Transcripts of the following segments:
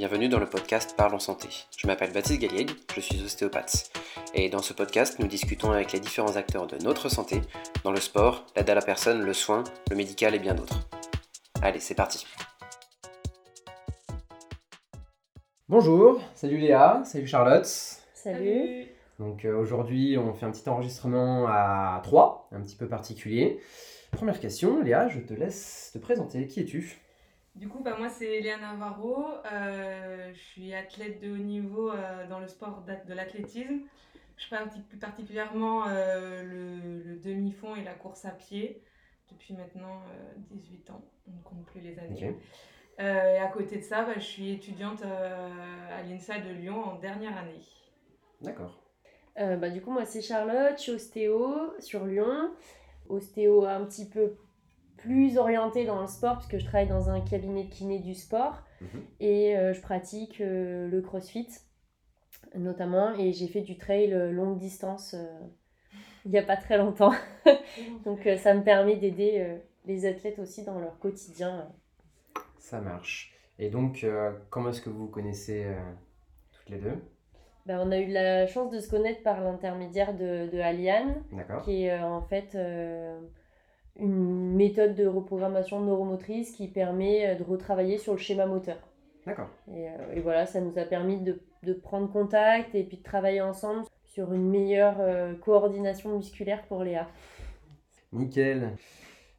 bienvenue dans le podcast Parlons Santé. Je m'appelle Baptiste Galliègue, je suis ostéopathe. Et dans ce podcast, nous discutons avec les différents acteurs de notre santé, dans le sport, l'aide à la personne, le soin, le médical et bien d'autres. Allez, c'est parti. Bonjour, salut Léa, salut Charlotte. Salut. Donc euh, aujourd'hui, on fait un petit enregistrement à 3, un petit peu particulier. Première question, Léa, je te laisse te présenter. Qui es-tu? Du coup, bah, moi, c'est Léa Navarro. Euh, je suis athlète de haut niveau euh, dans le sport de l'athlétisme. Je pratique plus particulièrement euh, le, le demi-fond et la course à pied depuis maintenant euh, 18 ans. On ne compte plus les années. Euh, et à côté de ça, bah, je suis étudiante euh, à l'INSA de Lyon en dernière année. D'accord. Euh, bah, du coup, moi, c'est Charlotte, je suis ostéo sur Lyon. Ostéo un petit peu plus orienté dans le sport, puisque je travaille dans un cabinet de kiné du sport. Mhm. Et euh, je pratique euh, le crossfit, notamment. Et j'ai fait du trail euh, longue distance il n'y a pas très longtemps. Donc, ça me permet d'aider les athlètes aussi dans leur quotidien. Ça marche. Et donc, comment est-ce que vous vous connaissez toutes les deux? Bah, on a eu la chance de se connaître par l'intermédiaire de, de Aliane. Qui est euh, en fait euh, une méthode de reprogrammation neuromotrice qui permet euh, de retravailler sur le schéma moteur. D'accord. Et, euh, et voilà, ça nous a permis de, de prendre contact et puis de travailler ensemble sur une meilleure euh, coordination musculaire pour Léa. Nickel.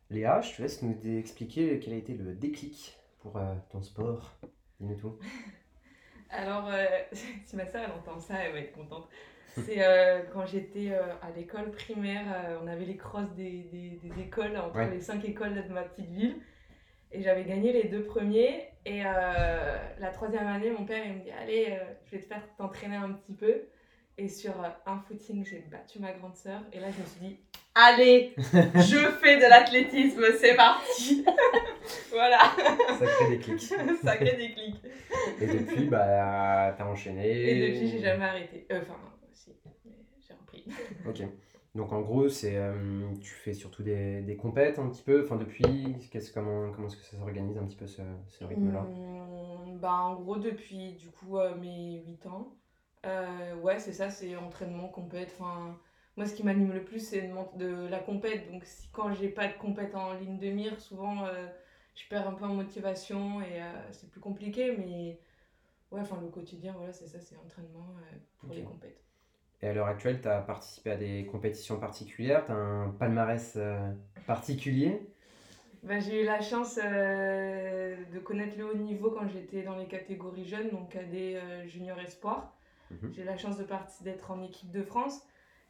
Léa, je te laisse nous expliquer quel a été le déclic pour euh, ton sport. Dis-nous tout. Alors, euh, si ma soeur elle entend ça, elle va être contente. C'est euh, quand j'étais euh, à l'école primaire, euh, on avait les crosses des, des, des écoles, entre Ouais. les cinq écoles de ma petite ville. Et j'avais gagné les deux premiers. Et la troisième année, mon père il me dit Allez, je vais te faire t'entraîner un petit peu. Et sur un footing, j'ai battu ma grande sœur. Et là, je me suis dit Allez, je fais de l'athlétisme, c'est parti Voilà, Sacré déclic. sacré déclic. Et depuis, bah, t'as enchaîné. Et depuis, j'ai jamais arrêté. Enfin, mais j'ai repris. Ok. Donc en gros, c'est euh, tu fais surtout des, des compètes un petit peu. Enfin depuis, qu'est-ce comment comment est-ce que ça s'organise un petit peu ce, ce rythme-là? Hum, bah, en gros, depuis du coup euh, mes 8 ans, euh, ouais, c'est ça, c'est entraînement, compète. Enfin, moi, ce qui m'anime le plus, c'est de, la compète. Donc, si, quand j'ai pas de compète en ligne de mire, souvent, je perds un peu en motivation et c'est plus compliqué. Mais ouais, enfin, le quotidien, voilà, c'est ça, c'est entraînement euh, pour les compètes. Et à l'heure actuelle, tu as participé à des compétitions particulières, tu as un palmarès euh, particulier. Bah, j'ai eu la chance euh, de connaître le haut niveau quand j'étais dans les catégories jeunes, donc cadet, euh, junior espoir. Mhm. J'ai eu la chance d'être en équipe de France.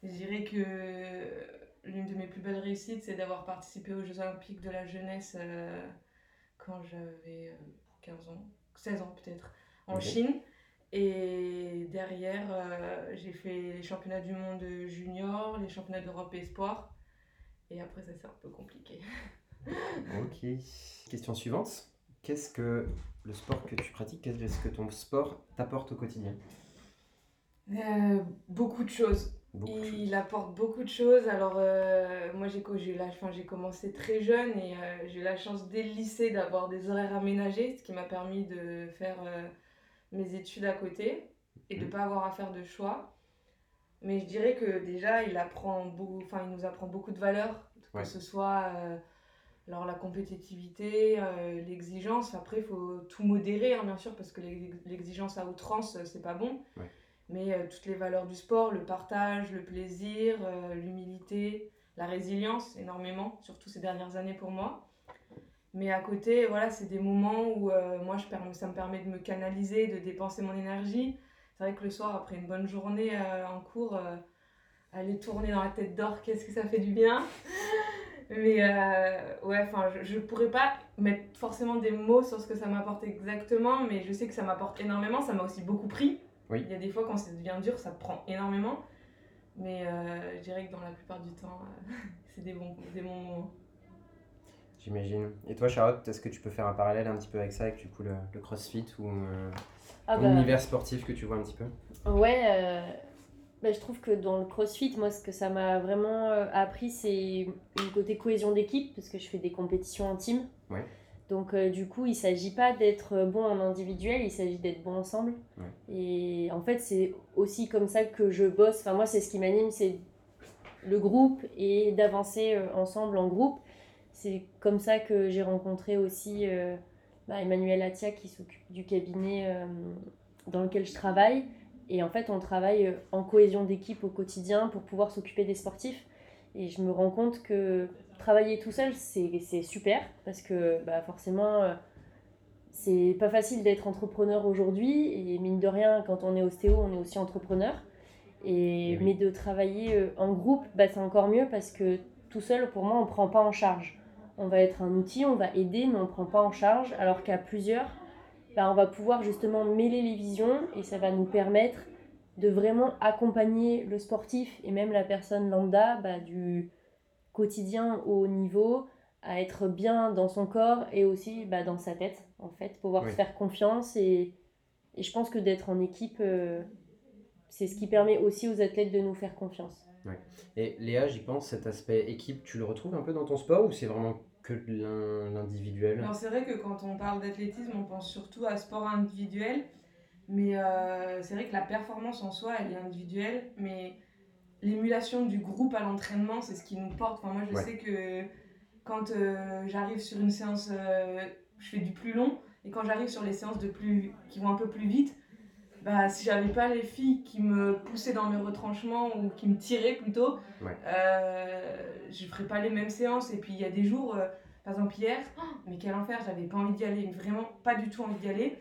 Je dirais que l'une de mes plus belles réussites, c'est d'avoir participé aux Jeux Olympiques de la jeunesse euh, quand j'avais euh, 15 ans, 16 ans peut-être, en. Chine. Et derrière, euh, j'ai fait les championnats du monde junior, les championnats d'Europe espoir. Et après, ça c'est un peu compliqué. Ok. Question suivante. Qu'est-ce que le sport que tu pratiques, qu'est-ce que ton sport t'apporte au quotidien? Euh, beaucoup de choses. Beaucoup de Il choses. apporte beaucoup de choses. Alors, euh, moi, j'ai j'ai la- j'ai commencé très jeune et j'ai eu la chance dès le lycée d'avoir des horaires aménagés, ce qui m'a permis de faire mes études à côté et de ne Mhm. pas avoir à faire de choix. Mais je dirais que déjà, il, apprend beaucoup, il nous apprend beaucoup de valeurs, que Ouais. ce soit euh, alors, la compétitivité, euh, l'exigence. Après, il faut tout modérer, hein, bien sûr, parce que l'ex- l'exigence à outrance, euh, c'est pas bon. Ouais. Mais euh, toutes les valeurs du sport, le partage, le plaisir, l'humilité, la résilience, énormément, surtout ces dernières années pour moi. Mais à côté, voilà, c'est des moments où euh, moi, je ça me permet de me canaliser, de dépenser mon énergie. C'est vrai que le soir, après une bonne journée euh, en cours, euh, aller tourner dans la tête d'or, qu'est-ce que ça fait du bien? Mais ouais, enfin, je, je pourrais pas mettre forcément des mots sur ce que ça m'apporte exactement, mais je sais que ça m'apporte énormément. Ça m'a aussi beaucoup pris. Oui. Il y a des fois quand ça devient dur, ça prend énormément. Mais je dirais que dans la plupart du temps, c'est des bons, des bons moments. J'imagine. Et toi, Charlotte, est-ce que tu peux faire un parallèle un petit peu avec ça, avec du coup le, le crossfit ou euh, Ah bah, univers sportif que tu vois un petit peu? Ouais, euh, bah, je trouve que dans le crossfit, moi, ce que ça m'a vraiment euh, appris, c'est une côté cohésion d'équipe, parce que je fais des compétitions en team. Ouais. Donc du coup, il ne s'agit pas d'être bon en individuel, il s'agit d'être bon ensemble. Et en fait, c'est aussi comme ça que je bosse. Enfin, moi, c'est ce qui m'anime, c'est le groupe et d'avancer ensemble en groupe. C'est comme ça que j'ai rencontré aussi bah, Emmanuel Atia qui s'occupe du cabinet dans lequel je travaille. Et en fait, on travaille euh, en cohésion d'équipe au quotidien pour pouvoir s'occuper des sportifs. Et je me rends compte que travailler tout seul, c'est super parce que bah, forcément, euh, c'est pas facile d'être entrepreneur aujourd'hui. Et mine de rien, quand on est ostéo, on est aussi entrepreneur. Et, Mais de travailler euh, en groupe, bah, c'est encore mieux parce que tout seul, pour moi, on ne prend pas en charge. On va être un outil, on va aider, mais on ne prend pas en charge. Alors qu'à plusieurs, bah, on va pouvoir justement mêler les visions et ça va nous permettre de vraiment accompagner le sportif et même la personne lambda bah, du quotidien au haut niveau à être bien dans son corps et aussi bah, dans sa tête en fait pouvoir se faire confiance et, et, je pense que d'être en équipe euh, c'est ce qui permet aussi aux athlètes de nous faire confiance et Léa j'y pense cet aspect équipe tu le retrouves un peu dans ton sport ou c'est vraiment que l'individuel Alors c'est vrai que quand on parle d'athlétisme, on pense surtout à sport individuel, mais euh, c'est vrai que la performance en soi, elle est individuelle, mais l'émulation du groupe à l'entraînement, c'est ce qui nous porte. Enfin, moi, je sais que quand euh, j'arrive sur une séance, euh, je fais du plus long, et quand j'arrive sur les séances de plus, qui vont un peu plus vite, bah, si j'avais pas les filles qui me poussaient dans mes retranchements ou qui me tiraient plutôt, euh, je ferais pas les mêmes séances. Et puis il y a des jours, euh, par exemple hier, oh, mais quel enfer, j'avais pas envie d'y aller, vraiment pas du tout envie d'y aller.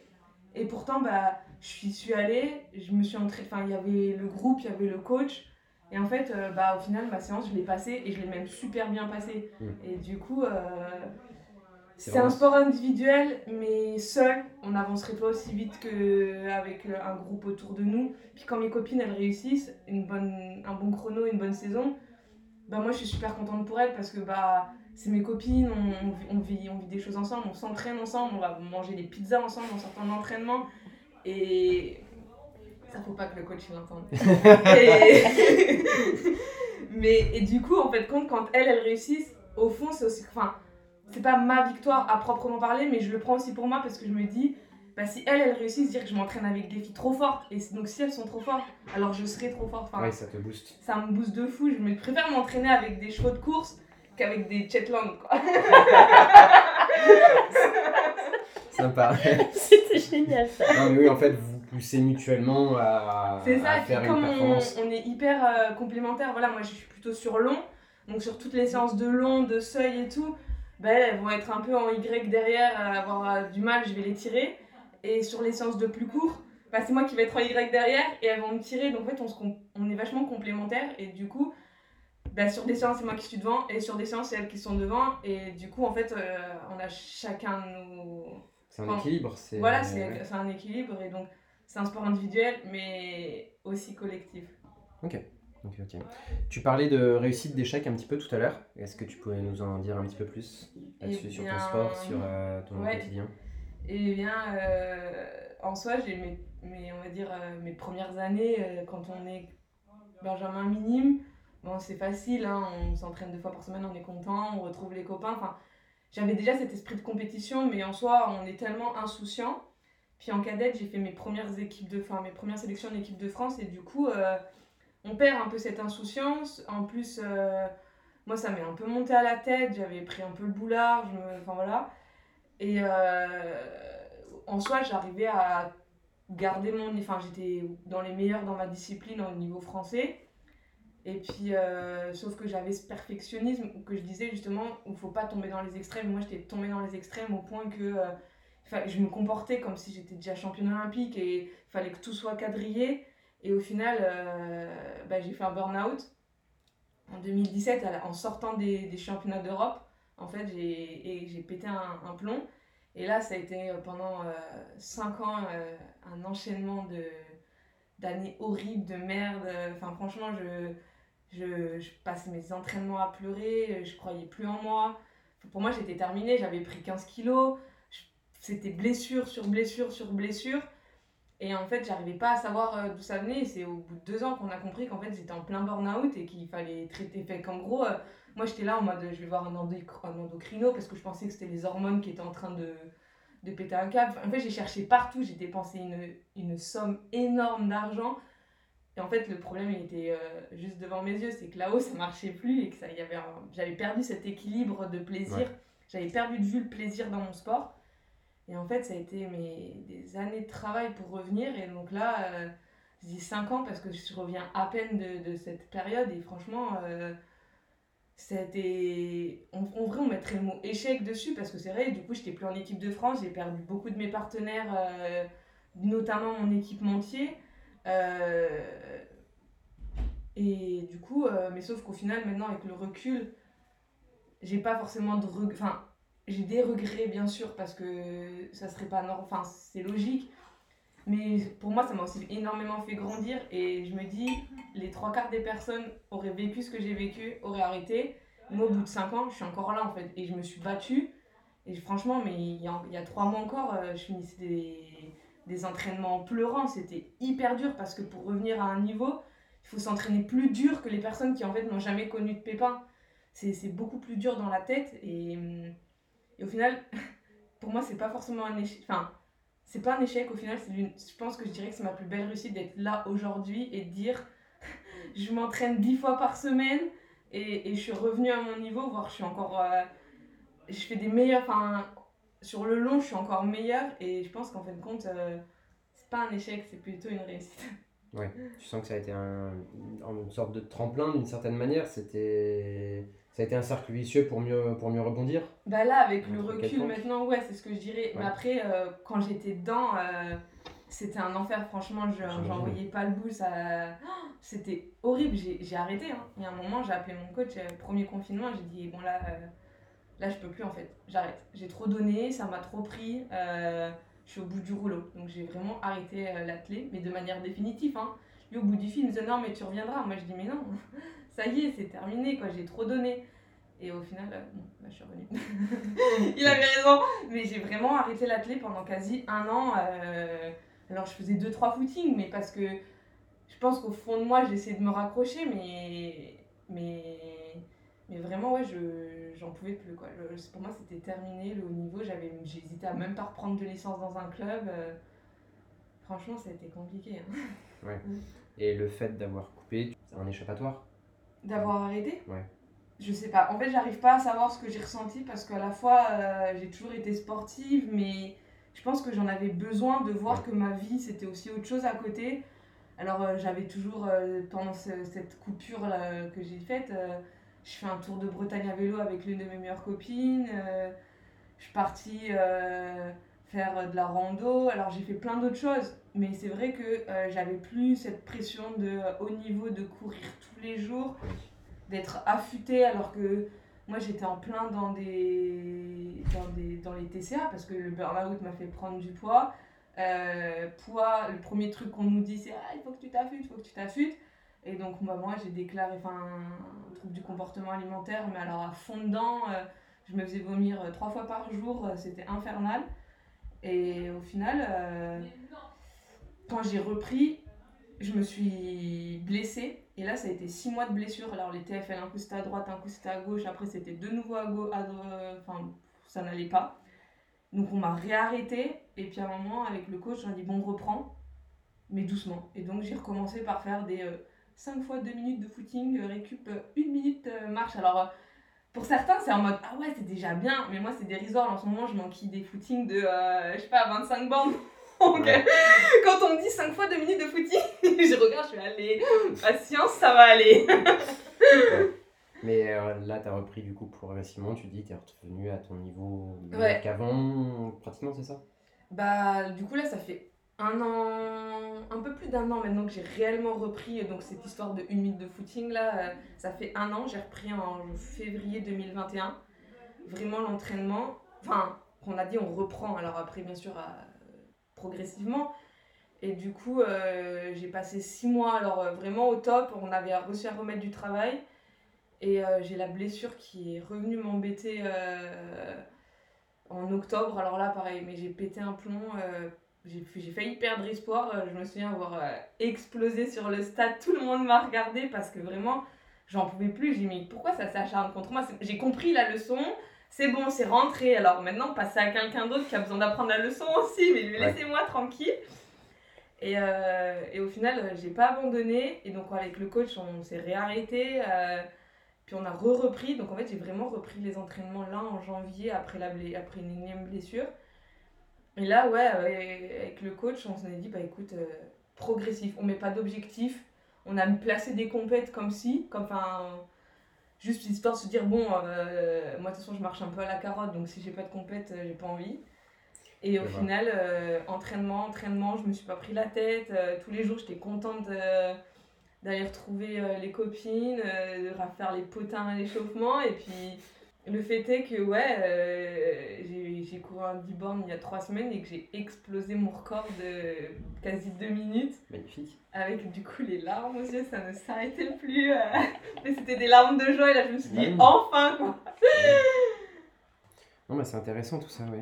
Et pourtant, bah, je suis, suis allée, je me suis entrée, enfin il y avait le groupe, il y avait le coach. Et en fait, euh, bah, au final, ma séance, je l'ai passée et je l'ai même super bien passée. Mm. Et du coup, c'est un sport individuel, mais seul, on n'avancerait pas aussi vite qu'avec un groupe autour de nous. Puis quand mes copines, elles réussissent une bonne, un bon chrono, une bonne saison, bah moi je suis super contente pour elles parce que bah, c'est mes copines, on, on, vit, on vit des choses ensemble, on s'entraîne ensemble, on va manger des pizzas ensemble en sortant d'entraînement. Et ça faut pas que le coach l'entende. mais et du coup, en fait, compte, quand elles, elles réussissent, au fond, c'est aussi. Enfin, c'est pas ma victoire à proprement parler, mais je le prends aussi pour moi parce que je me dis, bah, si elles, elles réussissent, dire que je m'entraîne avec des filles trop fortes, et donc si elles sont trop fortes, alors je serai trop forte. Enfin, ouais, ça te booste. Ça me booste de fou. Je me préfère m'entraîner avec des chevaux de course qu'avec des Chetland, quoi. Sympa. C'était génial ça. Non, mais oui, en fait, vous poussez mutuellement à, C'est ça, à faire comme une performance. On, on, est hyper euh, complémentaires, voilà, moi je suis plutôt sur long, donc sur toutes les séances de long, de seuil et tout, bah, elles, vont être un peu en Y derrière, avoir euh, du mal, je vais les tirer. Et sur les séances de plus court, bah, c'est moi qui vais être en Y derrière et elles vont me tirer. Donc en fait, on, on est vachement complémentaires. Et du coup, bah, sur des séances, c'est moi qui suis devant. Et sur des séances, c'est elles qui sont devant. Et du coup, en fait, euh, on a chacun nos. C'est un équilibre. Voilà, c'est un équilibre. Et donc, c'est un sport individuel, mais aussi collectif. Ok. Ok, ok. Tu parlais de réussite d'échec un petit peu tout à l'heure. Est-ce que tu pourrais nous en dire un petit peu plus là-dessus, sur ton sport, sur euh, ton quotidien? Eh bien, euh, en soi, j'ai mes, mes, on va dire, euh, mes premières années, quand on est Benjamin minime, bon, c'est facile, hein, on s'entraîne deux fois par semaine, on est content, on retrouve les copains. Enfin, j'avais déjà cet esprit de compétition, mais en soi, on est tellement insouciant. Puis en cadette, j'ai fait mes premières équipes de, enfin, mes premières sélections en équipe de France, et du coup on perd un peu cette insouciance. En plus, euh, moi, ça m'est un peu monté à la tête. J'avais pris un peu le boulard. Je me... Enfin, voilà. Et euh, en soi, j'arrivais à garder mon... Enfin, j'étais dans les meilleurs dans ma discipline au niveau français. Et puis, euh, sauf que j'avais ce perfectionnisme que je disais justement, il ne faut pas tomber dans les extrêmes. Moi, j'étais tombée dans les extrêmes au point que je me comportais comme si j'étais déjà championne olympique et il fallait que tout soit quadrillé. Et au final, euh, bah, j'ai fait un burn-out en 2017 en sortant des, des championnats d'Europe. En fait, j'ai pété un, plomb. Et là, ça a été euh, pendant 5 euh, ans un enchaînement d'années horribles, de merde. Enfin, franchement, je, je, je, passais mes entraînements à pleurer, je croyais plus en moi. Pour moi, j'étais terminée, j'avais pris 15 kilos. C'était blessure sur blessure sur blessure. Et en fait, j'arrivais pas à savoir euh, d'où ça venait. C'est au bout de deux ans qu'on a compris qu'en fait, j'étais en plein burn-out et qu'il fallait traiter. Fait qu'en gros, euh, moi, j'étais là en mode je vais voir un, endocrino parce que je pensais que c'était les hormones qui étaient en train de, de péter un câble. En fait, j'ai cherché partout. J'ai dépensé une, une somme énorme d'argent. Et en fait, le problème, il était euh, juste devant mes yeux. C'est que là-haut, ça marchait plus et que ça, y avait j'avais perdu cet équilibre de plaisir. J'avais perdu de vue le plaisir dans mon sport. Et en fait, ça a été mes, des années de travail pour revenir. Et donc là, euh, je dis 5 ans parce que je reviens à peine de, cette période. Et franchement, euh, c'était. En, vrai, on mettrait le mot échec dessus parce que c'est vrai, du coup, j'étais plus en équipe de France. J'ai perdu beaucoup de mes partenaires, euh, notamment mon équipementier. et du coup, mais sauf qu'au final, maintenant, avec le recul, j'ai pas forcément de. Enfin, j'ai des regrets, bien sûr, parce que ça serait pas normal. Enfin, c'est logique. Mais pour moi, ça m'a aussi énormément fait grandir. Et je me dis, les trois quarts des personnes auraient vécu ce que j'ai vécu, auraient arrêté. Moi, au bout de cinq ans, je suis encore là, en fait. Et je me suis battue. Et franchement, mais il y a, trois mois encore, euh, je finissais des, des entraînements pleurants. C'était hyper dur parce que pour revenir à un niveau, il faut s'entraîner plus dur que les personnes qui, en fait, n'ont jamais connu de pépins. C'est beaucoup plus dur dans la tête. Et hum, et au final, pour moi, c'est pas forcément un échec. Enfin, c'est pas un échec au final, c'est je pense que je dirais que c'est ma plus belle réussite d'être là aujourd'hui et de dire je m'entraîne dix fois par semaine et, et, je suis revenue à mon niveau, voire je suis encore. Euh, je fais des meilleurs. Enfin, sur le long, je suis encore meilleure et je pense qu'en fin de compte, euh, c'est pas un échec, c'est plutôt une réussite. Ouais, tu sens que ça a été un, une sorte de tremplin d'une certaine manière. C'était ça a été un cercle vicieux pour mieux, pour mieux rebondir Bah là, avec le recul maintenant, ouais, c'est ce que je dirais. Mais après, euh, quand j'étais dedans, euh, c'était un enfer, franchement, j'en voyais pas le bout. Ça... C'était horrible, j'ai arrêté. Hein. Il y a un moment, j'ai appelé mon coach, euh, premier confinement, j'ai dit, bon là, là, je peux plus en fait, j'arrête. J'ai trop donné, ça m'a trop pris, je suis au bout du rouleau. Donc j'ai vraiment arrêté l'athlé, mais de manière définitive. Hein. Lui, au bout du film, il me disait, non, mais tu reviendras. Moi, je dis, mais non ça y est, c'est terminé, quoi, j'ai trop donné. Et au final, euh, bon, bah, je suis revenue. il avait raison. Mais j'ai vraiment arrêté l'athlé pendant quasi un an. Euh, alors, je faisais 2-3 footings, mais parce que je pense qu'au fond de moi, j'essayais de me raccrocher, mais, mais, mais vraiment, ouais, je, j'en pouvais plus. Quoi. pour moi, c'était terminé le haut niveau. J'avais, j'hésitais à même pas reprendre de licence dans un club. Euh, franchement, ça a été compliqué. Hein. Ouais. Et le fait d'avoir coupé, c'est un échappatoire? D'avoir arrêté Ouais. Je sais pas. En fait, j'arrive pas à savoir ce que j'ai ressenti parce qu'à la fois, euh, j'ai toujours été sportive, mais je pense que j'en avais besoin de voir que ma vie, c'était aussi autre chose à côté. Alors, euh, j'avais toujours, euh, pendant cette coupure que j'ai faite, je fais un tour de Bretagne à vélo avec l'une de mes meilleures copines. je suis partie faire de la rando. Alors, j'ai fait plein d'autres choses. Mais c'est vrai que j'avais plus cette pression de haut niveau de courir tous les jours d'être affûté alors que moi j'étais en plein dans des, dans des dans les TCA parce que le burn-out m'a fait prendre du poids. Euh, poids, le premier truc qu'on nous dit c'est ah, il faut que tu t'affûtes, il faut que tu t'affûtes. Et donc bah, moi j'ai déclaré un trouble du comportement alimentaire, mais alors à fond dedans, euh, je me faisais vomir euh, trois fois par jour, c'était infernal. Et au final, quand j'ai repris, je me suis blessée et là, ça a été six mois de blessure. Alors, les TFL, un coup c'était à droite, un coup c'était à gauche. Après, c'était de nouveau à gauche. Enfin, ça n'allait pas. Donc, on m'a réarrêté. Et puis, à un moment, avec le coach, on a dit bon, reprends, mais doucement. Et donc, j'ai recommencé par faire des 5 euh, fois 2 minutes de footing, euh, récup 1 euh, minute marche. Alors, pour certains, c'est en mode ah ouais, c'est déjà bien. Mais moi, c'est dérisoire. En ce moment, je manquille des footings de, je sais pas, 25 bandes. Donc, quand on me dit 5 fois 2 minutes de footing, je regarde, je vais aller, patience, ça va aller. Mais euh, là, tu as repris du coup progressivement, tu dis, tu es revenu à ton niveau ouais. qu'avant, pratiquement, c'est ça? Bah, du coup, là, ça fait un an, un peu plus d'un an maintenant que j'ai réellement repris donc cette histoire de 1 minute de footing là, euh, ça fait un an, j'ai repris en février 2021. Vraiment l'entraînement, enfin, qu'on a dit on reprend, alors après bien sûr à progressivement. Et du coup, euh, j'ai passé six mois, alors euh, vraiment au top. On avait réussi à remettre du travail. Et euh, j'ai la blessure qui est revenue m'embêter en octobre. Alors là, pareil, mais j'ai pété un plomb j'ai failli perdre espoir. Je me souviens avoir explosé sur le stade. Tout le monde m'a regardé parce que vraiment, j'en pouvais plus. J'ai dit, mais pourquoi ça s'acharne contre moi? J'ai compris la leçon. C'est bon, c'est rentré. Alors maintenant, passer à quelqu'un d'autre qui a besoin d'apprendre la leçon aussi. Mais laissez-moi tranquille. Et, euh, et, au final, euh, j'ai pas abandonné. Et donc, avec le coach, on s'est réarrêté. Euh, puis on a re-repris. Donc, en fait, j'ai vraiment repris les entraînements là en janvier après, la après une énième blessure. Et là, ouais, avec le coach, on s'est dit, bah écoute, progressif. On met pas d'objectif. On a placé des compètes comme si, comme enfin, juste histoire de se dire, bon, moi de toute façon, je marche un peu à la carotte. Donc, si j'ai pas de compète, j'ai pas envie. Et au final, euh, entraînement, entraînement, je me suis pas pris la tête. Euh, tous les jours, j'étais contente d'aller retrouver euh, les copines, de faire les potins à l'échauffement. Et puis, le fait est que, ouais, j'ai couru un 10 bornes il y a 3 semaines et que j'ai explosé mon record de quasi 2 minutes. Magnifique. Avec du coup les larmes aux yeux, ça ne s'arrêtait plus. mais c'était des larmes de joie et là, je me suis dit, enfin, quoi. Non, mais c'est intéressant tout ça, oui.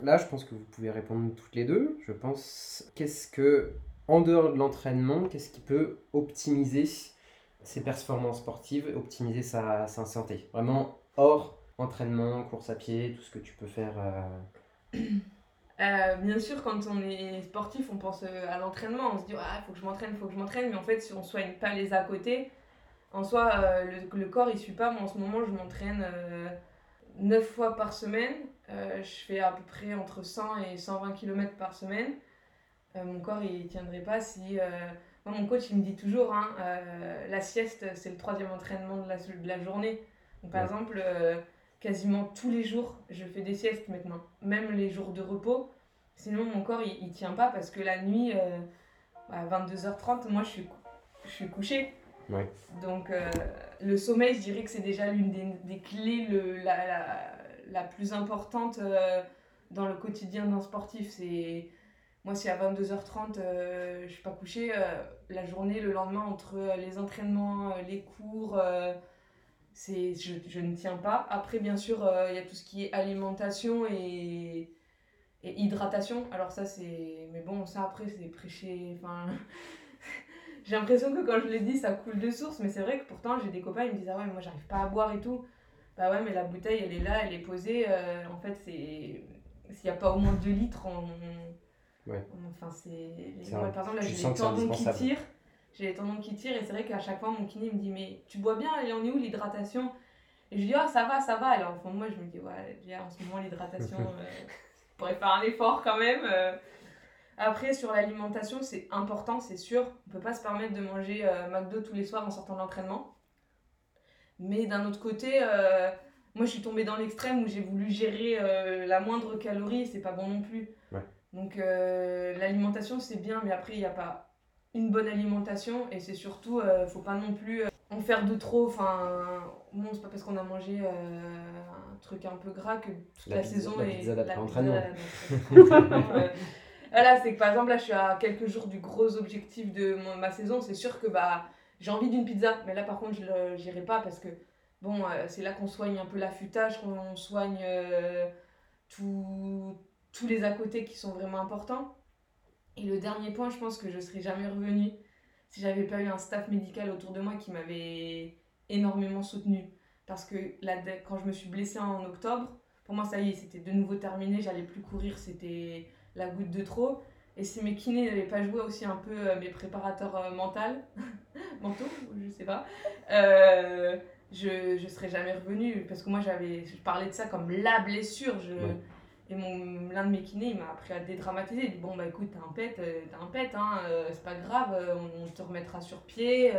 Là, je pense que vous pouvez répondre toutes les deux. Je pense, qu'est-ce que, en dehors de l'entraînement, qu'est-ce qui peut optimiser ses performances sportives, optimiser sa, santé? Vraiment hors entraînement, course à pied, tout ce que tu peux faire. Euh. Euh, bien sûr, quand on est sportif, on pense euh, à l'entraînement. On se dit, il ah, faut que je m'entraîne, il faut que je m'entraîne. Mais en fait, si on ne soigne pas les à côté, en soi, le, corps, il suit pas. Moi, en ce moment, je m'entraîne 9 fois par semaine. Je fais à peu près entre 100 et 120 km par semaine. Mon corps, il tiendrait pas si... Moi, mon coach, il me dit toujours, hein, la sieste, c'est le troisième entraînement de la journée. Donc, par exemple, quasiment tous les jours, je fais des siestes maintenant. Même les jours de repos. Sinon, mon corps, il, il tient pas parce que la nuit, à 22h30, moi, je suis, je suis couchée. Donc, le sommeil, je dirais que c'est déjà l'une des, des, clés, le, la, la, la, plus importante euh, dans le quotidien d'un sportif. C'est moi, si à 22h30, euh, je suis pas couchée, euh, la journée, le lendemain, entre les entraînements, les cours, c'est je, je, ne tiens pas. Après, bien sûr, il y a tout ce qui est alimentation et, et hydratation. Alors ça, c'est... Mais bon, ça, après, c'est prêcher... Enfin... j'ai l'impression que quand je l'ai dit, ça coule de source, mais c'est vrai que pourtant, j'ai des copains, ils me disent Ah ouais, moi, j'arrive pas à boire et tout. Bah ouais, mais la bouteille, elle est là, elle est posée. Euh, en fait, c'est. S'il n'y a pas au moins 2 litres, on. Ouais. Enfin, c'est. par exemple, là, j'ai les tendons qui tirent. J'ai les tendons qui tirent, et c'est vrai qu'à chaque fois, mon kiné me dit Mais tu bois bien, elle en est où l'hydratation? Et je dis Ah, ça va, ça va. Alors, fond, moi, je me dis Ouais, en ce moment, l'hydratation, euh, je pourrais faire un effort quand même. Euh. Après, sur l'alimentation, c'est important, c'est sûr. On peut pas se permettre de manger euh, McDo tous les soirs en sortant de l'entraînement. Mais d'un autre côté, euh, moi je suis tombée dans l'extrême où j'ai voulu gérer euh, la moindre calorie c'est pas bon non plus. Donc l'alimentation c'est bien, mais après il n'y a pas une bonne alimentation et c'est surtout, faut pas non plus en faire de trop. Enfin, bon, c'est pas parce qu'on a mangé un truc un peu gras que toute la, saison la est. Pizza l'entraînement. Voilà, c'est que par exemple, là, je suis à quelques jours du gros objectif de ma saison. C'est sûr que bah, j'ai envie d'une pizza. Mais là, par contre, je n'irai pas parce que, bon, euh, c'est là qu'on soigne un peu l'affûtage, qu'on soigne euh, tous les à côté qui sont vraiment importants. Et le dernier point, je pense que je serais jamais revenue si j'avais pas eu un staff médical autour de moi qui m'avait énormément soutenue. Parce que là, quand je me suis blessée en octobre, pour moi, ça y est, c'était de nouveau terminé. J'allais plus courir. C'était la goutte de trop. Et si mes kinés n'avaient pas joué aussi un peu euh, mes préparateurs euh, mentaux, je sais pas, euh, je ne serais jamais revenue. Parce que moi, j'avais, je parlais de ça comme la blessure. Je, Et l'un de mes kinés, il m'a appris à dédramatiser. Il dit Bon, bah écoute, t'as un pet, t'as un pet, hein, c'est pas grave, on, te remettra sur pied.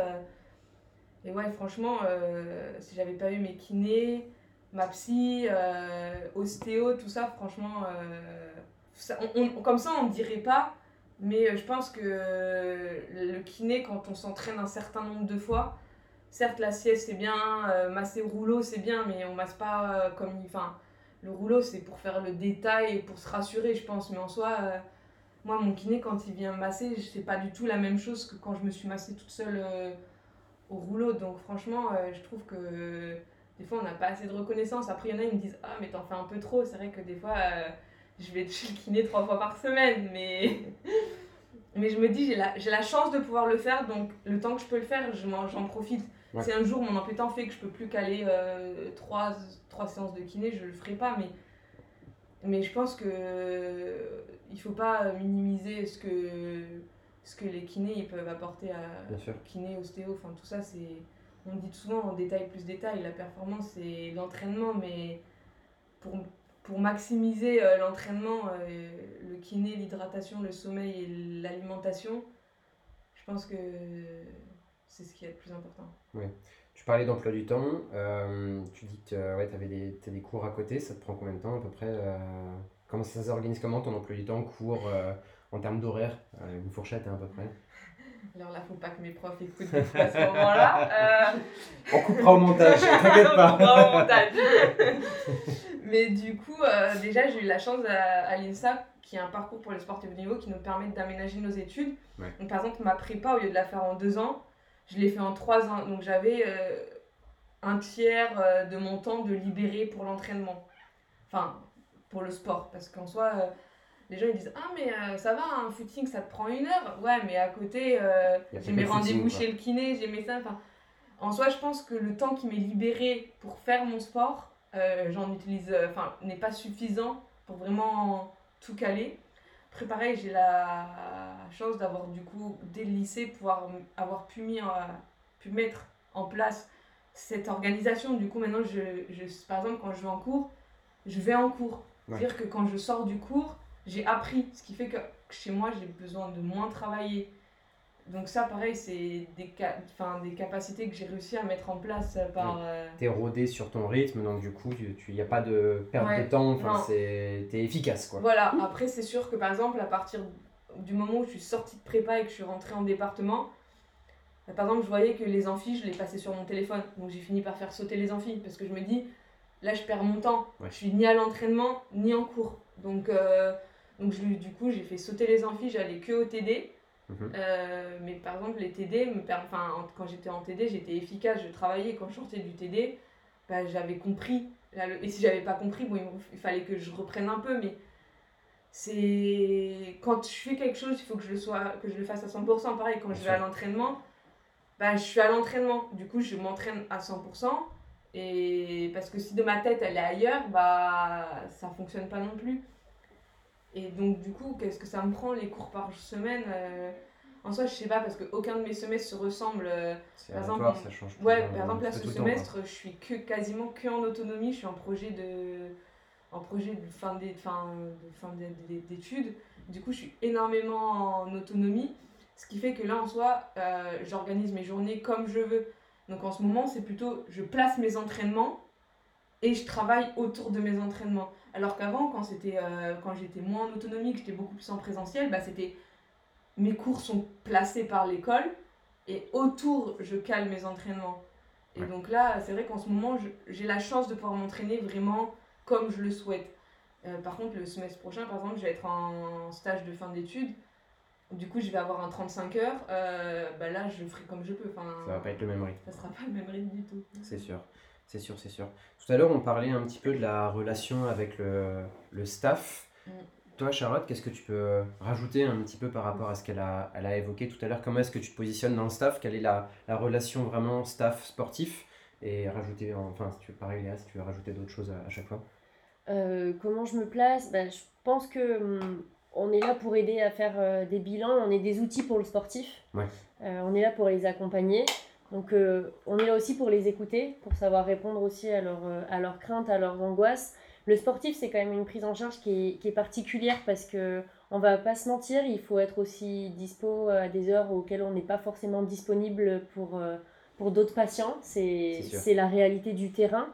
Et ouais, franchement, si j'avais pas eu mes kinés, ma psy, ostéo, tout ça, franchement comme ça, on ne dirait pas, mais euh, je pense que le kiné, quand on s'entraîne un certain nombre de fois, certes, la sieste, c'est bien, euh, masser le rouleau, c'est bien, mais on masse pas euh, comme. Enfin, le rouleau, c'est pour faire le détail et pour se rassurer, je pense, mais en soi. moi, mon kiné, quand il vient masser, c'est pas du tout la même chose que quand je me suis massée toute seule au rouleau. Donc, franchement, je trouve que des fois, on n'a pas assez de reconnaissance. Après, il y en a, ils me disent Ah, mais t'en fais un peu trop. C'est vrai que des fois, je vais chez le kiné trois fois par semaine, mais, mais je me dis, j'ai la, la chance de pouvoir le faire, donc le temps que je peux le faire, j'en profite. Ouais. Si un jour mon emploi temps fait que je peux plus caler euh, trois, trois séances de kiné, je le ferai pas, mais, mais je pense que euh, il faut pas minimiser ce que, ce que les kinés ils peuvent apporter à Bien sûr. kiné, ostéo, enfin tout ça c'est. On dit souvent en détail plus détail, la performance c'est l'entraînement, mais pour, pour maximiser euh, l'entraînement, euh, le kiné, l'hydratation, le sommeil et l'alimentation, je pense que c'est ce qui est le plus important. Tu parlais d'emploi du temps. euh, tu dis que ouais, tu avais des, t'as des cours à côté. Ça te prend combien de temps à peu près euh, Comment ça s'organise Comment ton emploi du temps Cours euh, en termes d'horaire euh, Une fourchette hein, à peu près? Alors là, faut pas que mes profs écoutent à ce moment-là. Euh, On coupera au montage, t'inquiète on pas. coupera au montage. Mais du coup, euh, déjà, j'ai eu la chance à, à l'INSA, qui est un parcours pour les sportifs de niveau, qui nous permet d'aménager nos études. Ouais. Donc, par exemple, ma prépa, au lieu de la faire en deux ans, je l'ai fait en trois ans. Donc, j'avais euh, un tiers euh, de mon temps de libéré pour l'entraînement. Enfin, pour le sport. Parce qu'en soi, euh, les gens ils disent Ah, mais euh, ça va, un footing, ça te prend une heure. Ouais, mais à côté, j'ai mes rendez-vous chez le kiné, j'ai mes ça. Enfin, en soi, je pense que le temps qui m'est libéré pour faire mon sport, j'en utilise, enfin, n'est pas suffisant pour vraiment tout caler. Pareil, j'ai la chance d'avoir, du coup, dès le lycée, pouvoir avoir pu, mis pu mettre en place cette organisation. Du coup, maintenant, je, je, par exemple, quand je vais en cours, je vais en cours. Ouais. C'est-à-dire que quand je sors du cours, j'ai appris, ce qui fait que chez moi, j'ai besoin de moins travailler. Donc ça, pareil, c'est des, ca- enfin, des capacités que j'ai réussi à mettre en place euh, par... euh, T'es rodé sur ton rythme, donc du coup, il n'y a pas de perte Ouais, de temps. Enfin, t'es efficace quoi. Voilà, après c'est sûr que par exemple à partir du moment où je suis sortie de prépa et que je suis rentrée en département, euh, par exemple je voyais que les amphis je les passais sur mon téléphone, donc j'ai fini par faire sauter les amphis parce que je me dis là je perds mon temps, Ouais. je suis ni à l'entraînement ni en cours. Donc, euh, donc je, du coup j'ai fait sauter les amphis, j'allais que au TD. Mhm. Euh, mais par exemple les TD, me per- enfin, en- quand j'étais en TD j'étais efficace, je travaillais, quand je sortais du TD, bah, j'avais compris. Le- Et si j'avais pas compris, bon, il, fallait que je reprenne un peu, mais c'est quand je fais quelque chose, il faut que je le sois, que je le fasse à 100%. Pareil, quand Bien je sûr. vais à l'entraînement, bah, je suis à l'entraînement. Du coup, je m'entraîne à 100%. Et parce que si de ma tête elle est ailleurs, bah ça fonctionne pas non plus. Et donc, du coup, qu'est-ce que ça me prend les cours par semaine euh, En soi, je sais pas, parce qu'aucun de mes semestres se ressemble. euh, par exemple, ça change. Ouais, par exemple, là, ce temps, semestre, je suis que, quasiment que en autonomie. Je suis en projet de, en projet de fin d'é- fin, d'études. Du coup, je suis énormément en autonomie. Ce qui fait que là, en soi, euh, j'organise mes journées comme je veux. Donc, en ce moment, c'est plutôt, je place mes entraînements et je travaille autour de mes entraînements. Alors qu'avant, quand, c'était, euh, quand j'étais moins en autonomie, que j'étais beaucoup plus en présentiel, bah, c'était mes cours sont placés par l'école et autour, je cale mes entraînements. Et Ouais. donc là, c'est vrai qu'en ce moment, je- j'ai la chance de pouvoir m'entraîner vraiment comme je le souhaite. Euh, par contre, le semestre prochain, par exemple, je vais être en stage de fin d'études. Du coup, je vais avoir un 35 heures. Euh, bah là, je ferai comme je peux. Enfin, Ça va pas être le même rythme. ça sera pas le même rythme du tout. C'est sûr, c'est sûr, c'est sûr. Tout à l'heure, on parlait un petit peu de la relation avec le, le staff. Mm. Toi, Charlotte, qu'est-ce que tu peux rajouter un petit peu par rapport à ce qu'elle a, elle a évoqué tout à l'heure? Comment est-ce que tu te positionnes dans le staff? Quelle est la, la relation vraiment staff-sportif Et rajouter, enfin, si tu veux, pareil, Léa, si tu veux rajouter d'autres choses à, à chaque fois. Euh, comment je me place? Ben, Je pense que hum, on est là pour aider à faire euh, des bilans, on est des outils pour le sportif. Ouais. Euh, on est là pour les accompagner. Donc euh, on est là aussi pour les écouter, pour savoir répondre aussi à, leur, euh, à leurs craintes, à leurs angoisses. Le sportif, c'est quand même une prise en charge qui est, qui est particulière parce que on va pas se mentir, il faut être aussi dispo à des heures auxquelles on n'est pas forcément disponible pour, euh, pour d'autres patients. C'est la réalité du terrain.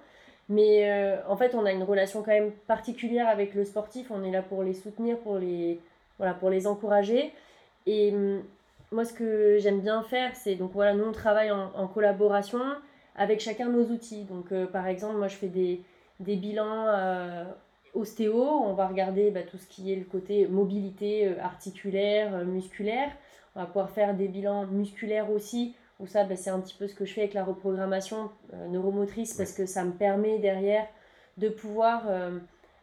Mais euh, en fait, on a une relation quand même particulière avec le sportif. On est là pour les soutenir, pour les, voilà, pour les encourager. Et hum, moi, ce que j'aime bien faire, c'est donc voilà, nous on travaille en, en collaboration avec chacun nos outils. Donc, euh, par exemple, moi je fais des, des bilans euh, ostéo. On va regarder bah, tout ce qui est le côté mobilité euh, articulaire, musculaire. On va pouvoir faire des bilans musculaires aussi, où ça, bah, c'est un petit peu ce que je fais avec la reprogrammation neuromotrice, parce que ça me permet derrière de pouvoir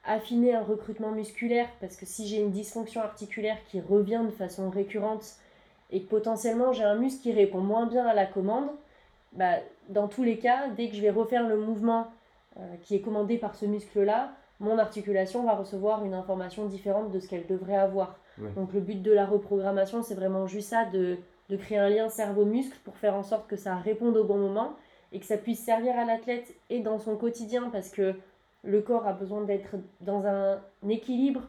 affiner un recrutement musculaire, parce que si j'ai une dysfonction articulaire qui revient de façon récurrente et que potentiellement j'ai un muscle qui répond moins bien à la commande, bah, dans tous les cas, dès que je vais refaire le mouvement euh, qui est commandé par ce muscle-là, mon articulation va recevoir une information différente de ce qu'elle devrait avoir. Donc le but de la reprogrammation, c'est vraiment juste ça, de, de créer un lien cerveau-muscle pour faire en sorte que ça réponde au bon moment et que ça puisse servir à l'athlète et dans son quotidien parce que le corps a besoin d'être dans un équilibre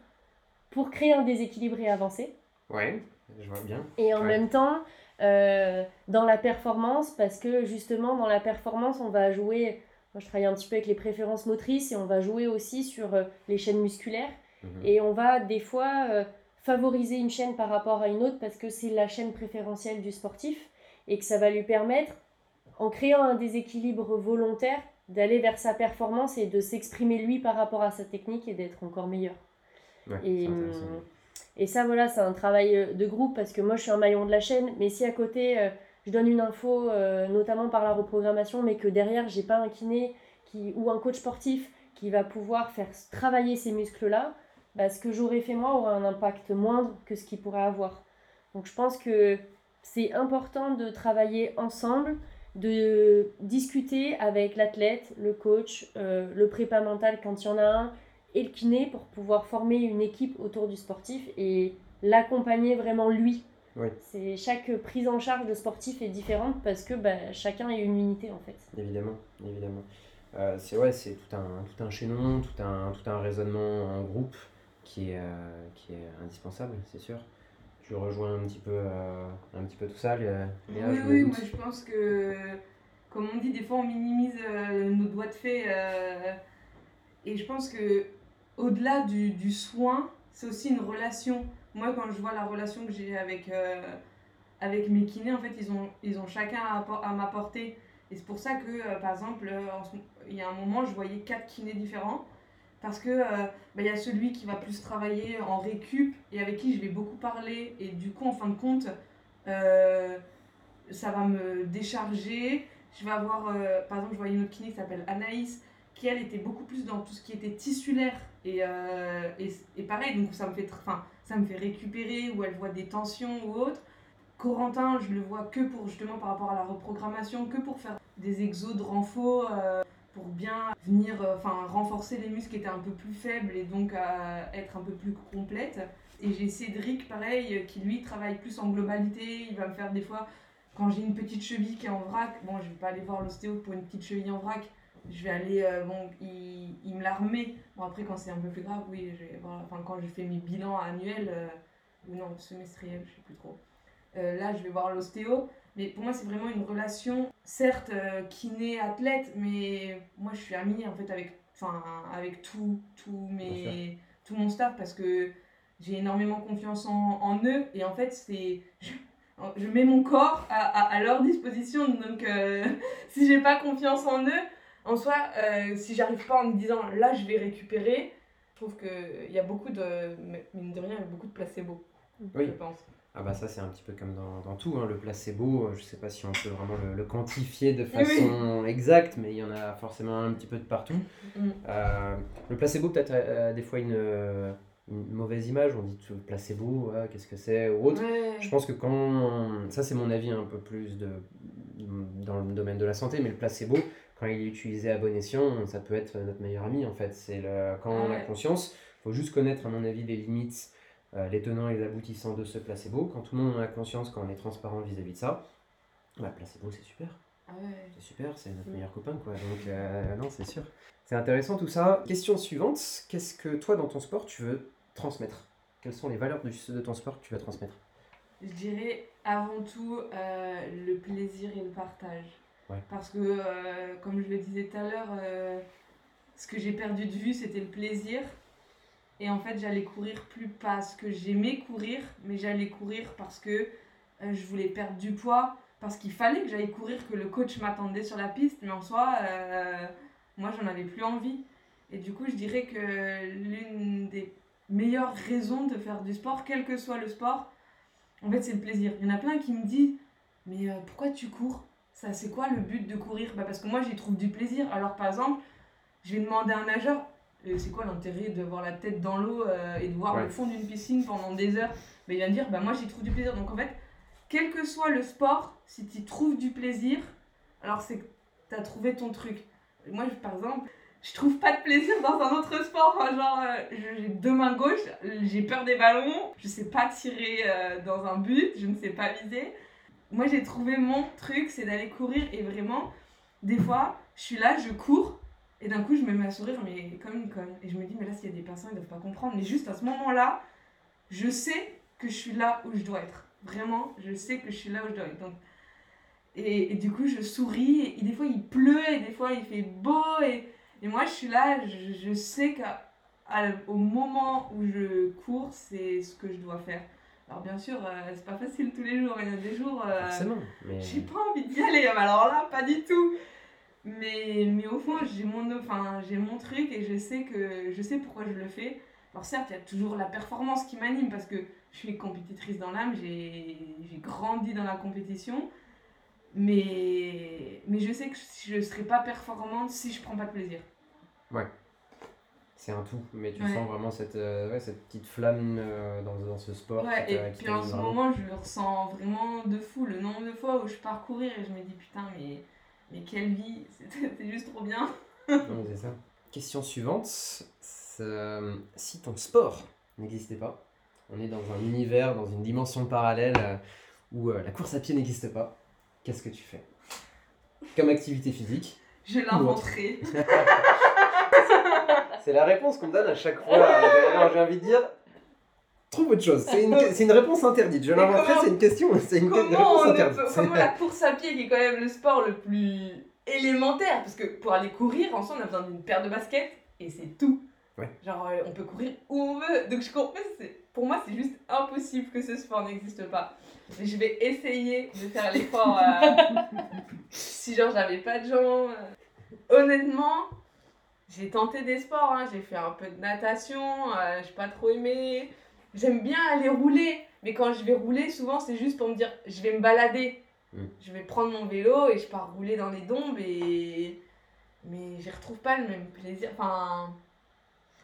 pour créer un déséquilibre et avancer. Ouais, je vois bien. Et en même temps, euh, dans la performance, parce que justement, dans la performance, on va jouer. Moi, je travaille un petit peu avec les préférences motrices et on va jouer aussi sur euh, les chaînes musculaires. Mhm. Et on va des fois euh, favoriser une chaîne par rapport à une autre parce que c'est la chaîne préférentielle du sportif et que ça va lui permettre, en créant un déséquilibre volontaire, d'aller vers sa performance et de s'exprimer lui par rapport à sa technique et d'être encore meilleur. et, hum, et ça, voilà, c'est un travail euh, de groupe parce que moi, je suis un maillon de la chaîne, mais si à côté, euh, je donne une info, euh, notamment par la reprogrammation, mais que derrière, j'ai pas un kiné qui, ou un coach sportif qui va pouvoir faire travailler ces muscles-là, bah, ce que j'aurais fait moi aura un impact moindre que ce qu'il pourrait avoir. Donc je pense que c'est important de travailler ensemble, de discuter avec l'athlète, le coach, le prépa mental quand il y en a un, et le kiné pour pouvoir former une équipe autour du sportif et l'accompagner vraiment lui. C'est chaque prise en charge de sportif est différente parce que bah, chacun est une unité en fait. Évidemment, évidemment. Euh, c'est ouais, c'est tout un, tout un chaînon, tout un, tout un raisonnement en groupe qui est, euh, qui est indispensable, c'est sûr tu rejoins un petit peu, euh, un petit peu tout ça, Léa, Oui, oui, moi je pense que, comme on dit, des fois on minimise euh, nos doigts de fée. Euh, et je pense que au-delà du, du, soin, c'est aussi une relation. Moi, quand je vois la relation que j'ai avec, avec mes kinés, en fait, ils ont, ils ont chacun à, à m'apporter. Et c'est pour ça que, par exemple, il y a un moment, je voyais quatre kinés différents parce euh, bah, y a celui qui va plus travailler en récup et avec qui je vais beaucoup parler et du coup en fin de compte euh, ça va me décharger je vais avoir euh, par exemple je vois une autre kiné qui s'appelle Anaïs qui elle était beaucoup plus dans tout ce qui était tissulaire et, et, et, pareil donc ça me fait ça me fait récupérer ou elle voit des tensions ou autre Corentin je le vois que pour justement par rapport à la reprogrammation que pour faire des exos de renfort pour bien venir euh, enfin renforcer les muscles qui étaient un peu plus faibles et donc être un peu plus complète. Et j'ai Cédric, pareil, qui lui travaille plus en globalité. Il va me faire des fois, quand j'ai une petite cheville qui est en vrac, bon, je vais pas aller voir l'ostéo pour une petite cheville en vrac. Je vais aller, euh, bon, il, il me la remet. Bon, après, quand c'est un peu plus grave, oui, je vais voir, enfin, quand je fais mes bilans annuels, euh, ou non, semestriels, je sais plus trop. là, je vais voir l'ostéo. Mais pour moi, c'est vraiment une relation, certes, euh, kiné-athlète, mais moi, je suis amie en fait avec, avec tout, tout, mes, tout mon staff parce que j'ai énormément confiance en, en, eux. Et en fait, c'est. Je, mets mon corps à, à, leur disposition. Donc, euh, si j'ai pas confiance en eux, en soi, euh, si j'arrive pas en me disant là, je vais récupérer, je trouve qu'il y a beaucoup de. Mine de rien, il y a beaucoup de placebo. Oui. Je pense. Ah bah ça c'est un petit peu comme dans, dans tout, hein. le placebo, euh, je sais pas si on peut vraiment le, quantifier de façon exacte, mais il y en a forcément un petit peu de partout. Mm. Euh, le placebo peut-être a, des fois une, une, mauvaise image, on dit tout placebo, qu'est-ce que c'est ou autre. Je pense que quand, ça c'est mon avis un peu plus de, dans le domaine de la santé, mais le placebo, quand il est utilisé à bon escient, ça peut être notre meilleur ami en fait. C'est le, quand on a conscience, il faut juste connaître à mon avis les limites euh, les tenants et les aboutissants de ce placebo. Quand tout le monde en a conscience, quand on est transparent vis-à-vis de ça, bah, placebo c'est super. Ah c'est super, c'est notre meilleur copain quoi. Donc euh, non, c'est sûr. C'est intéressant tout ça. Question suivante, qu'est-ce que toi dans ton sport tu veux transmettre? Quelles sont les valeurs de, ton sport que tu veux transmettre? Je dirais avant tout euh, le plaisir et le partage. Parce que, comme je le disais tout à l'heure, ce que j'ai perdu de vue, c'était le plaisir. Et en fait, j'allais courir plus parce que j'aimais courir, mais j'allais courir parce que euh, je voulais perdre du poids, parce qu'il fallait que j'aille courir, que le coach m'attendait sur la piste, mais en soi, euh, moi, j'en avais plus envie. Et du coup, je dirais que l'une des meilleures raisons de faire du sport, quel que soit le sport, en fait, c'est le plaisir. Il y en a plein qui me disent, mais euh, pourquoi tu cours? Ça, c'est quoi le but de courir? Bah, Parce que moi, j'y trouve du plaisir. Alors, par exemple, je vais demander à un nageur, euh, c'est quoi l'intérêt de voir la tête dans l'eau euh, et de voir Ouais. le fond d'une piscine pendant des heures? Mais il va me dire, bah moi j'y trouve du plaisir. Donc en fait, quel que soit le sport, si tu trouves du plaisir, alors c'est que tu as trouvé ton truc. Moi, je- par exemple, je trouve pas de plaisir dans un autre sport. Enfin, genre, euh, j'ai deux mains gauches, j'ai peur des ballons, je sais pas tirer euh, dans un but, je ne sais pas viser. Moi, j'ai trouvé mon truc, c'est d'aller courir et vraiment, des fois, je suis là, je cours. Et d'un coup, je me mets à sourire, mais comme une conne. Et je me dis, mais là, s'il y a des personnes, ils doivent pas comprendre. Mais juste à ce moment-là, je sais que je suis là où je dois être. Vraiment, je sais que je suis là où je dois être. Donc, et, du coup, je souris. Et des fois, il pleut, et des fois, il fait beau. Et, et moi, je suis là, je, je sais qu'au moment où je cours, c'est ce que je dois faire. Alors, bien sûr, euh, c'est pas facile tous les jours. Il y a des jours. euh, Forcément. Mais... j'ai pas envie d'y aller, alors là, pas du tout. Mais, mais au fond, j'ai mon, enfin, j'ai mon truc et je sais, que, je sais pourquoi je le fais. Alors certes, il y a toujours la performance qui m'anime parce que je suis compétitrice dans l'âme, j'ai j'ai grandi dans la compétition. Mais, mais je sais que je ne serai pas performante si je prends pas de plaisir. C'est un tout, mais tu Ouais. sens vraiment cette, euh, ouais, cette petite flamme euh, dans, dans ce sport. Ouais, et puis en ce moment, je le ressens vraiment de fou. Le nombre de fois où je pars courir et je me dis putain, mais, mais quelle vie, c'est c'est juste trop bien. Non, mais c'est ça. Question suivante. euh, si ton sport n'existait pas, on est dans un univers, dans une dimension parallèle euh, où la course à pied n'existe pas, qu'est-ce que tu fais? Comme activité physique Je l'inventerai. C'est la réponse qu'on me donne à chaque fois. Alors j'ai envie de dire, trouve autre chose. C'est une, c'est une réponse interdite. Je l'inventerai, c'est une question, c'est une Comment, réponse interdite. peut- comment la course à pied, qui est quand même le sport le plus élémentaire, parce que pour aller courir, en soi, on a besoin d'une paire de baskets et c'est tout. Ouais. Genre, euh, on peut courir où on veut. Donc, je comprends. Pour moi, c'est juste impossible que ce sport n'existe pas. Mais je vais essayer de faire l'effort euh, si, genre, j'avais pas de jambes. Honnêtement, j'ai tenté des sports. hein. J'ai fait un peu de natation. euh, j'ai pas trop aimé. J'aime bien aller rouler. Mais quand je vais rouler, souvent, c'est juste pour me dire je vais me balader. Mm. Je vais prendre mon vélo et je pars rouler dans les dombes et. Mais je retrouve pas le même plaisir. Enfin.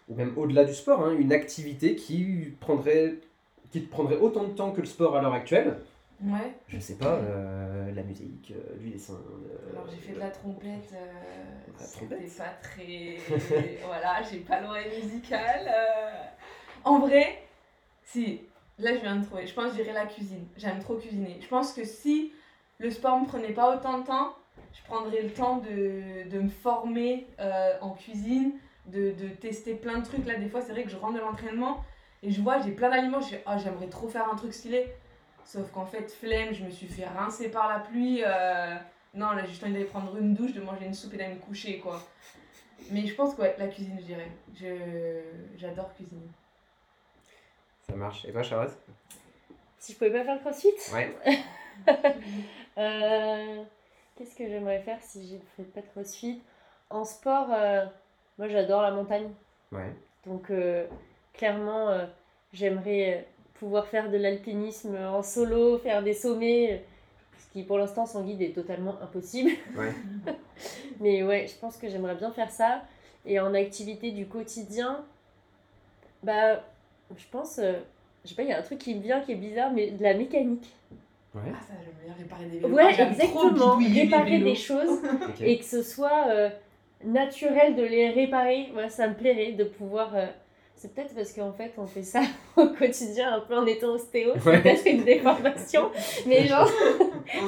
ou même au-delà du sport, hein, une activité qui, prendrait, qui te prendrait autant de temps que le sport à l'heure actuelle. Ouais. Je sais pas, euh, la musique, euh, du dessin. euh, Alors j'ai fait de la trompette. C'était pas très. voilà, j'ai pas l'oreille musicale. euh. En vrai, si. Là, je viens de trouver. Je pense que je dirais la cuisine. J'aime trop cuisiner. Je pense que si le sport me prenait pas autant de temps, je prendrais le temps de, de me former euh, en cuisine, de, de tester plein de trucs. Là, des fois, c'est vrai que je rentre de l'entraînement et je vois, j'ai plein d'aliments. Je ah, j'aimerais trop faire un truc stylé. Sauf qu'en fait, flemme, je me suis fait rincer par la pluie. euh, Non, là, j'ai juste envie d'aller prendre une douche, de manger une soupe et d'aller me coucher, quoi. Mais je pense que ouais, la cuisine, je dirais. Je... J'adore cuisiner. Ça marche. Et toi, Charlotte? Si je pouvais pas faire le crossfit? Ouais. Euh, Qu'est-ce que j'aimerais faire si je ne fais pas de crossfit? En sport, euh, moi j'adore la montagne. Ouais. Donc euh, clairement, euh, j'aimerais pouvoir faire de l'alpinisme en solo, faire des sommets, euh, qui pour l'instant sans guide est totalement impossible. Ouais. Mais ouais, je pense que j'aimerais bien faire ça. Et en activité du quotidien, bah je pense, euh, je sais pas, il y a un truc qui me vient qui est bizarre, mais de la mécanique. Ouais. Ah, ça, j'aime bien réparer des vélos. Ouais, Ah, exactement. Réparer vélos. des choses et que ce soit euh, naturel de les réparer. Ouais, ça me plairait de pouvoir. euh, C'est peut-être parce qu'en fait, on fait ça au quotidien, un peu en étant ostéo. C'est Ouais. peut-être une déformation. Mais genre,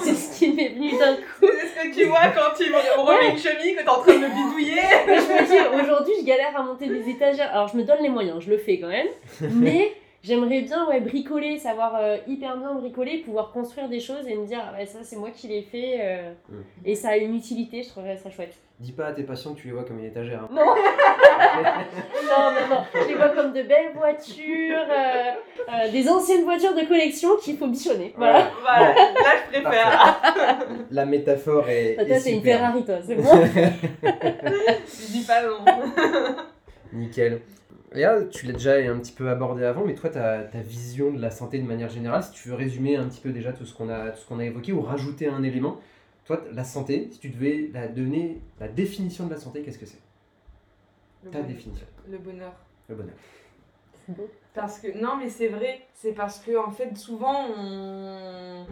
c'est ce qui m'est venu d'un coup. C'est ce que tu vois quand tu remets une cheville, que t'es en train de me bidouiller. Mais je me dis, aujourd'hui, je galère à monter des étagères. Alors, je me donne les moyens, je le fais quand même. Mais j'aimerais bien ouais, bricoler, savoir euh, hyper bien bricoler, pouvoir construire des choses et me dire, ah ouais, ça, c'est moi qui l'ai fait. euh, Mm. Et ça a une utilité, je trouverais ça chouette. Dis pas à tes patients que tu les vois comme une étagère. hein. Non Non, non, non. Je les vois comme de belles voitures, euh, euh, des anciennes voitures de collection qu'il faut bichonner. Voilà. Voilà, là je préfère. La métaphore est. Bah, toi, est c'est une. Ferrari, toi, c'est bon Je dis pas non. Nickel. Et là, tu l'as déjà un petit peu abordé avant, mais toi, ta, ta vision de la santé de manière générale, si tu veux résumer un petit peu déjà tout ce qu'on a, tout ce qu'on a évoqué ou rajouter un élément, toi, la santé, si tu devais la donner la définition de la santé, qu'est-ce que c'est? Le Ta bonheur. définition. Le bonheur. Le bonheur. C'est beau. Parce que non mais c'est vrai, c'est parce que en fait souvent on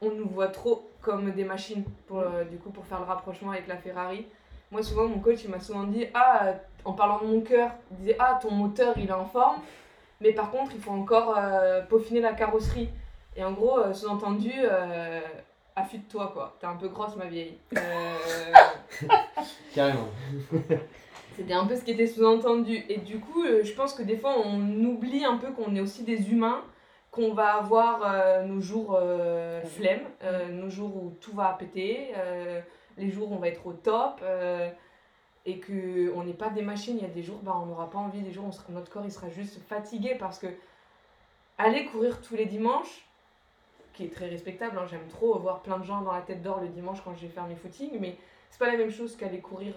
on nous voit trop comme des machines pour euh, du coup pour faire le rapprochement avec la Ferrari. Moi souvent mon coach il m'a souvent dit ah en parlant de mon cœur, il disait ah ton moteur il est en forme mais par contre il faut encore euh, peaufiner la carrosserie. Et en gros euh, sous-entendu euh, affûte-toi quoi, t'es un peu grosse ma vieille. Euh, Carrément. C'était un peu ce qui était sous-entendu. Et du coup, euh, je pense que des fois, on oublie un peu qu'on est aussi des humains, qu'on va avoir euh, nos jours euh, flemme, euh, nos jours où tout va péter, euh, les jours où on va être au top, et qu'on n'est pas des machines. Il y a des jours, bah, on n'aura pas envie, des jours, on sera- notre corps il sera juste fatigué parce que aller courir tous les dimanches, qui est très respectable, hein, j'aime trop voir plein de gens dans la tête d'or le dimanche quand je vais faire mes footings, mais c'est pas la même chose qu'aller courir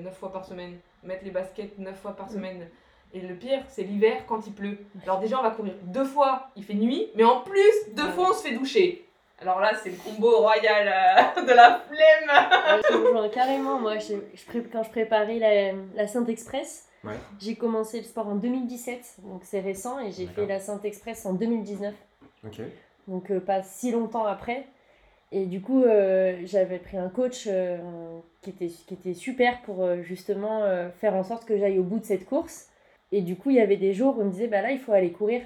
9 fois par semaine, mettre les baskets 9 fois par semaine. Et le pire, c'est l'hiver quand il pleut. Alors déjà, on va courir deux fois, il fait nuit, mais en plus, deux fois, on se fait doucher. Alors là, c'est le combo royal euh, de la flemme. Je rejoins carrément. Moi, je, je pré- quand je préparais la, la Sainte Express, Ouais. j'ai commencé le sport en 2017, donc c'est récent, et j'ai fait la Sainte Express en 2019, Ok. donc euh, pas si longtemps après. Et du coup, euh, j'avais pris un coach euh, qui, était, qui était super pour euh, justement euh, faire en sorte que j'aille au bout de cette course. Et du coup, il y avait des jours où il me disait, bah là, il faut aller courir.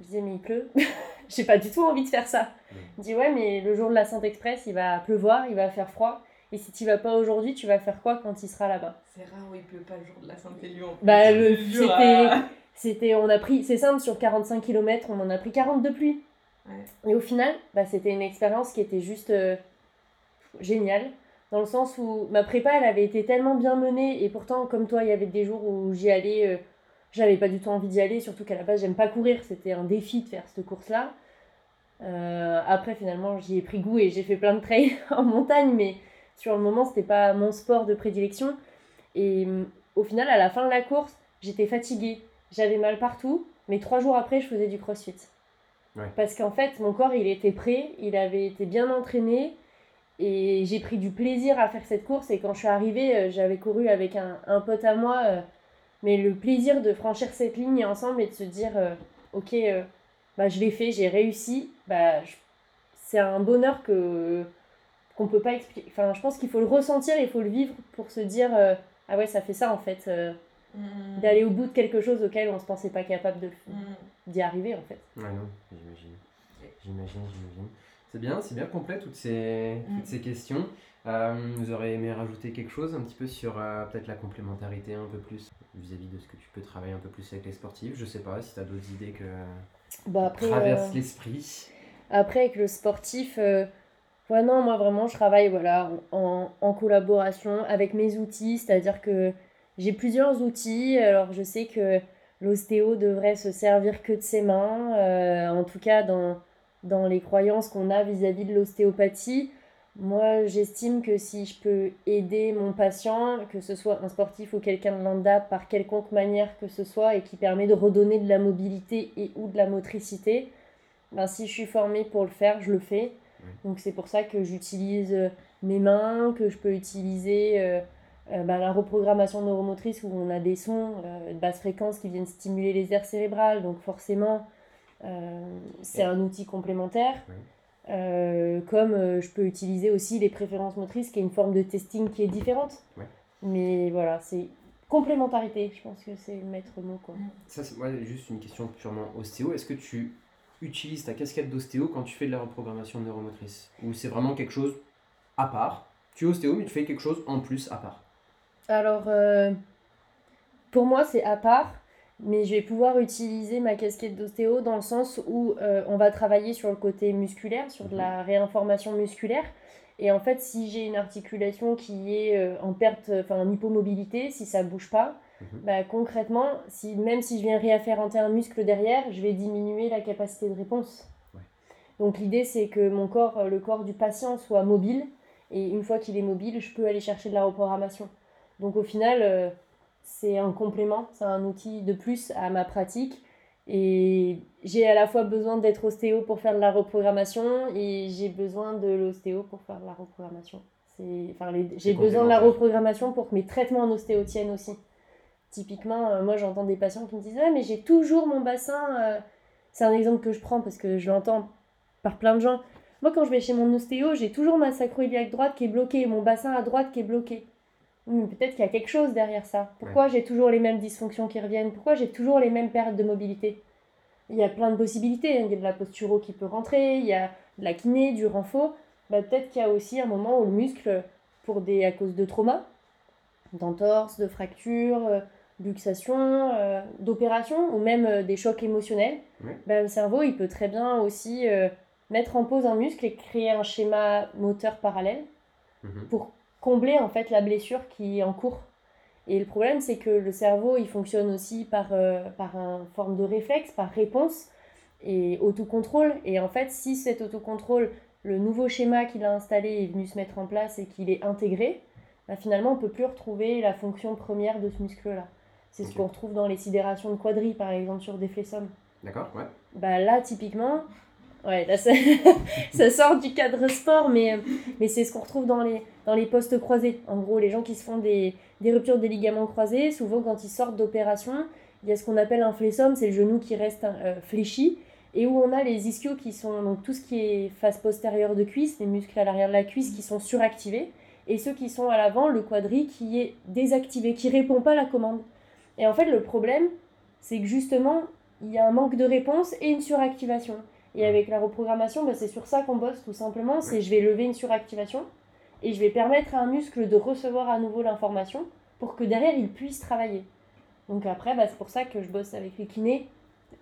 Je disais, mais il pleut. J'ai pas du tout envie de faire ça. Il dit, ouais, mais le jour de la Sainte Express, il va pleuvoir, il va faire froid. Et si tu vas pas aujourd'hui, tu vas faire quoi quand il sera là-bas? C'est rare où il pleut pas le jour de la plus. Bah, le- c'était- euh, C'était, on a pris, c'est simple, sur 45 km, on en a pris 40 de pluie. Et au final, bah, c'était une expérience qui était juste euh, géniale. Dans le sens où ma prépa, avait été tellement bien menée. Et pourtant, comme toi, il y avait des jours où j'y allais, euh, j'avais pas du tout envie d'y aller. Surtout qu'à la base, j'aime pas courir. C'était un défi de faire cette course-là. Euh, après, finalement, j'y ai pris goût et j'ai fait plein de trails en montagne. Mais sur le moment, c'était pas mon sport de prédilection. Et au final, à la fin de la course, j'étais fatiguée. J'avais mal partout. Mais trois jours après, je faisais du crossfit. Parce qu'en fait, mon corps, il était prêt, il avait été bien entraîné et j'ai pris du plaisir à faire cette course. Et quand je suis arrivée, euh, j'avais couru avec un, un pote à moi. euh, mais le plaisir de franchir cette ligne ensemble et de se dire, euh, ok, bah, je l'ai fait, j'ai réussi, bah, c'est un bonheur que qu'on peut pas expliquer. Enfin, je pense qu'il faut le ressentir, il faut le vivre pour se dire, ah ouais, ça fait ça en fait, Mm. d'aller au bout de quelque chose auquel on se pensait pas capable de Mm. d'y arriver en fait. Ouais, non, j'imagine. J'imagine, j'imagine. C'est bien, c'est bien complet toutes ces, Mm. toutes ces questions. Euh, vous aurez aimé rajouter quelque chose un petit peu sur euh, peut-être la complémentarité un peu plus vis-à-vis de ce que tu peux travailler un peu plus avec les sportifs? Je sais pas si tu as d'autres idées que Bah après, traversent euh, l'esprit. Après, avec le sportif, euh, ouais, non, moi vraiment, je travaille voilà, en, en collaboration avec mes outils, c'est-à-dire que j'ai plusieurs outils. Alors, je sais que l'ostéo devrait se servir que de ses mains, euh, en tout cas dans, dans les croyances qu'on a vis-à-vis de l'ostéopathie. Moi, j'estime que si je peux aider mon patient, que ce soit un sportif ou quelqu'un de lambda, par quelconque manière que ce soit, et qui permet de redonner de la mobilité et ou de la motricité, ben, si je suis formée pour le faire, je le fais. Donc c'est pour ça que j'utilise euh, mes mains, que je peux utiliser euh, ben, la reprogrammation neuromotrice où on a des sons euh, de basse fréquence qui viennent stimuler les aires cérébrales. Donc forcément, euh, c'est un outil complémentaire. Oui. Euh, comme euh, je peux utiliser aussi les préférences motrices, qui est une forme de testing qui est différente. Ouais. Mais voilà, c'est complémentarité, je pense que c'est le maître mot. Quoi. Ça, c'est moi, juste une question purement ostéo. Est-ce que tu utilises ta casquette d'ostéo quand tu fais de la reprogrammation neuromotrice? Ou c'est vraiment quelque chose à part? Tu es ostéo, mais tu fais quelque chose en plus à part? Alors, euh, pour moi, c'est à part, mais je vais pouvoir utiliser ma casquette d'ostéo dans le sens où euh, on va travailler sur le côté musculaire, sur de la réinformation musculaire. Et en fait, si j'ai une articulation qui est euh, en perte, enfin en hypomobilité, si ça bouge pas, Mhm. bah, concrètement, si, même si je viens réafféranter un muscle derrière, je vais diminuer la capacité de réponse. Ouais. Donc l'idée, c'est que mon corps, le corps du patient soit mobile. Et une fois qu'il est mobile, je peux aller chercher de la reprogrammation. Donc au final, euh, c'est un complément, c'est un outil de plus à ma pratique. Et j'ai à la fois besoin d'être ostéo pour faire de la reprogrammation et j'ai besoin de l'ostéo pour faire de la reprogrammation. Enfin, j'ai besoin de la reprogrammation pour que mes traitements en ostéo tiennent aussi. Typiquement, euh, moi j'entends des patients qui me disent Ouais, mais j'ai toujours mon bassin. euh, C'est un exemple que je prends parce que je l'entends par plein de gens. Moi, quand je vais chez mon ostéo, j'ai toujours ma sacro-iliaque droite qui est bloquée, mon bassin à droite qui est bloqué. Mais peut-être qu'il y a quelque chose derrière ça. Pourquoi j'ai toujours les mêmes dysfonctions qui reviennent? Pourquoi j'ai toujours les mêmes pertes de mobilité? Il y a plein de possibilités. Il y a de la posturo qui peut rentrer, il y a de la kiné, du renfort. Bah, peut-être qu'il y a aussi un moment où le muscle, pour des, à cause de traumas, d'entorses, de fractures, euh, luxations, euh, d'opérations ou même euh, des chocs émotionnels, Ouais. bah, le cerveau il peut très bien aussi euh, mettre en pause un muscle et créer un schéma moteur parallèle Mhm. pour combler en fait la blessure qui est en cours. Et le problème c'est que le cerveau il fonctionne aussi par, euh, par une forme de réflexe, par réponse et autocontrôle. Et en fait si cet autocontrôle, le nouveau schéma qu'il a installé est venu se mettre en place et qu'il est intégré, bah, finalement on peut plus retrouver la fonction première de ce muscle-là. C'est ce qu'on retrouve dans les sidérations de quadri par exemple sur des flessums. D'accord, ouais. Bah là, typiquement, ouais, là, ça, sort du cadre sport, mais, mais c'est ce qu'on retrouve dans les, dans les postes croisés. En gros, les gens qui se font des, des ruptures des ligaments croisés, souvent quand ils sortent d'opération, il y a ce qu'on appelle un flessum, c'est le genou qui reste euh, fléchi, et où on a les ischios qui sont, donc tout ce qui est face postérieure de cuisse, les muscles à l'arrière de la cuisse qui sont suractivés, et ceux qui sont à l'avant, le quadri qui est désactivé, qui répond pas à la commande. Et en fait, le problème, c'est que justement, il y a un manque de réponse et une suractivation. Et avec la reprogrammation, bah, c'est sur ça qu'on bosse tout simplement. C'est je vais lever une suractivation et je vais permettre à un muscle de recevoir à nouveau l'information pour que derrière il puisse travailler. Donc après, bah, c'est pour ça que je bosse avec les kinés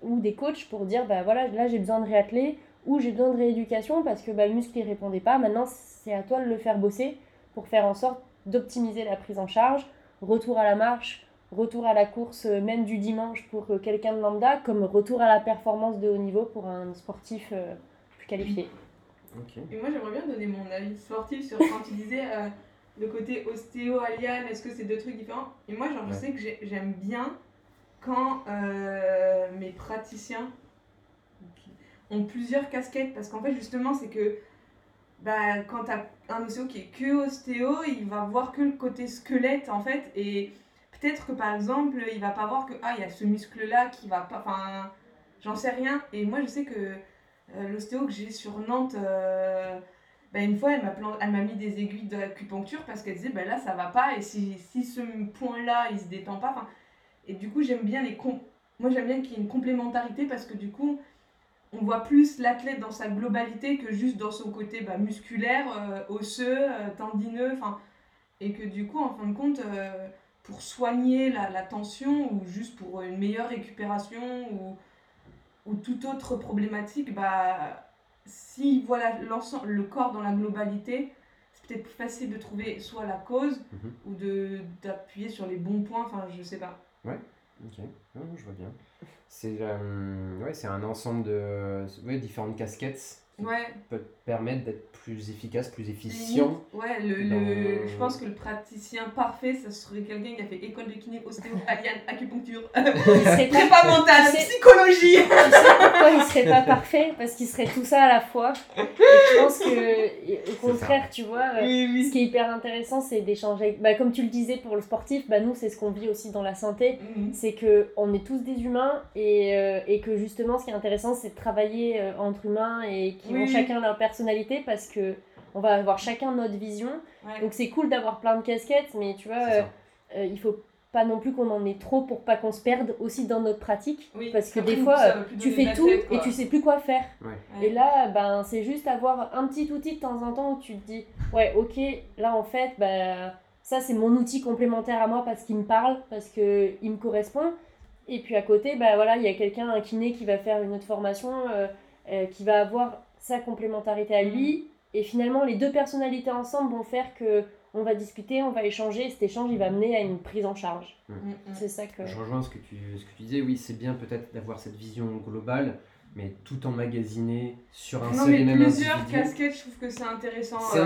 ou des coachs pour dire bah voilà, là j'ai besoin de réatteler ou j'ai besoin de rééducation parce que bah, le muscle il répondait pas. Maintenant, c'est à toi de le faire bosser pour faire en sorte d'optimiser la prise en charge, retour à la marche, retour à la course euh, même du dimanche pour euh, quelqu'un de lambda, comme retour à la performance de haut niveau pour un sportif euh, plus qualifié. Ok. Et moi, j'aimerais bien donner mon avis sportif sur quand tu disais euh, le côté ostéo, alien, est-ce que c'est deux trucs différents? Et moi, genre, je sais que j'ai- j'aime bien quand euh, mes praticiens ont plusieurs casquettes, parce qu'en fait, justement, c'est que bah, quand tu as un ostéo qui est que ostéo, il va voir que le côté squelette, en fait, et peut-être que, par exemple, il va pas voir que, ah, il y a ce muscle-là qui va pas, enfin, j'en sais rien, et moi, je sais que euh, l'ostéo que j'ai sur Nantes, euh, bah, une fois, elle m'a, plan- elle m'a mis des aiguilles d'acupuncture parce qu'elle disait, bah, là, ça va pas, et si, si ce point-là, il se détend pas, et du coup, j'aime bien les com- moi, j'aime bien qu'il y ait une complémentarité parce que du coup, on voit plus l'athlète dans sa globalité que juste dans son côté bah, musculaire, euh, osseux, tendineux, et que du coup, en fin de compte, pour soigner la, la tension ou juste pour une meilleure récupération ou, ou toute autre problématique, bah, si voilà l'ensemble, le corps dans la globalité, c'est peut-être plus facile de trouver soit la cause Mhm. ou de d'appuyer sur les bons points, enfin, je sais pas. Ok, non, non, je vois bien. C'est euh, ouais, c'est un ensemble de ouais, différentes casquettes Ouais, peuvent te permettre d'être plus efficace, plus efficient. Limite, Ouais, le, le- je pense que le praticien parfait, ça serait quelqu'un qui a fait école de kiné, ostéo, alien, acupuncture, Il serait pas, prépa mentale, psychologie. tu sais pourquoi il serait pas parfait? Parce qu'il serait tout ça à la fois. Et je pense que, au contraire, tu vois, euh, Oui, ce qui est hyper intéressant, c'est d'échanger. Bah, comme tu le disais pour le sportif, bah, nous, c'est ce qu'on vit aussi dans la santé. oui. c'est que on est tous des humains et, euh, et que justement ce qui est intéressant c'est de travailler euh, entre humains et qui Oui. ont chacun leur personnalité parce que on va avoir chacun notre vision Ouais. donc c'est cool d'avoir plein de casquettes mais tu vois euh, euh, il faut pas non plus qu'on en ait trop pour pas qu'on se perde aussi dans notre pratique Oui, parce que des fois tu fais tout tête, et tu sais plus quoi faire Ouais. et là, ben, c'est juste avoir un petit outil de temps en temps où tu te dis, ouais, ok, là en fait, ben, ça c'est mon outil complémentaire à moi parce qu'il me parle, parce qu'il me correspond. Et puis à côté, ben, voilà, il y a quelqu'un, un kiné qui va faire une autre formation, euh, euh, qui va avoir sa complémentarité à lui. Et finalement, les deux personnalités ensemble vont faire que on va discuter, on va échanger, et cet échange il va mener à une prise en charge. Mm, mm. C'est ça que. Je rejoins ce que tu, ce que tu disais. Oui, c'est bien peut-être d'avoir cette vision globale, mais tout emmagasiné sur un Non, seul mais et même plusieurs individu. casquettes, je trouve que c'est intéressant. C'est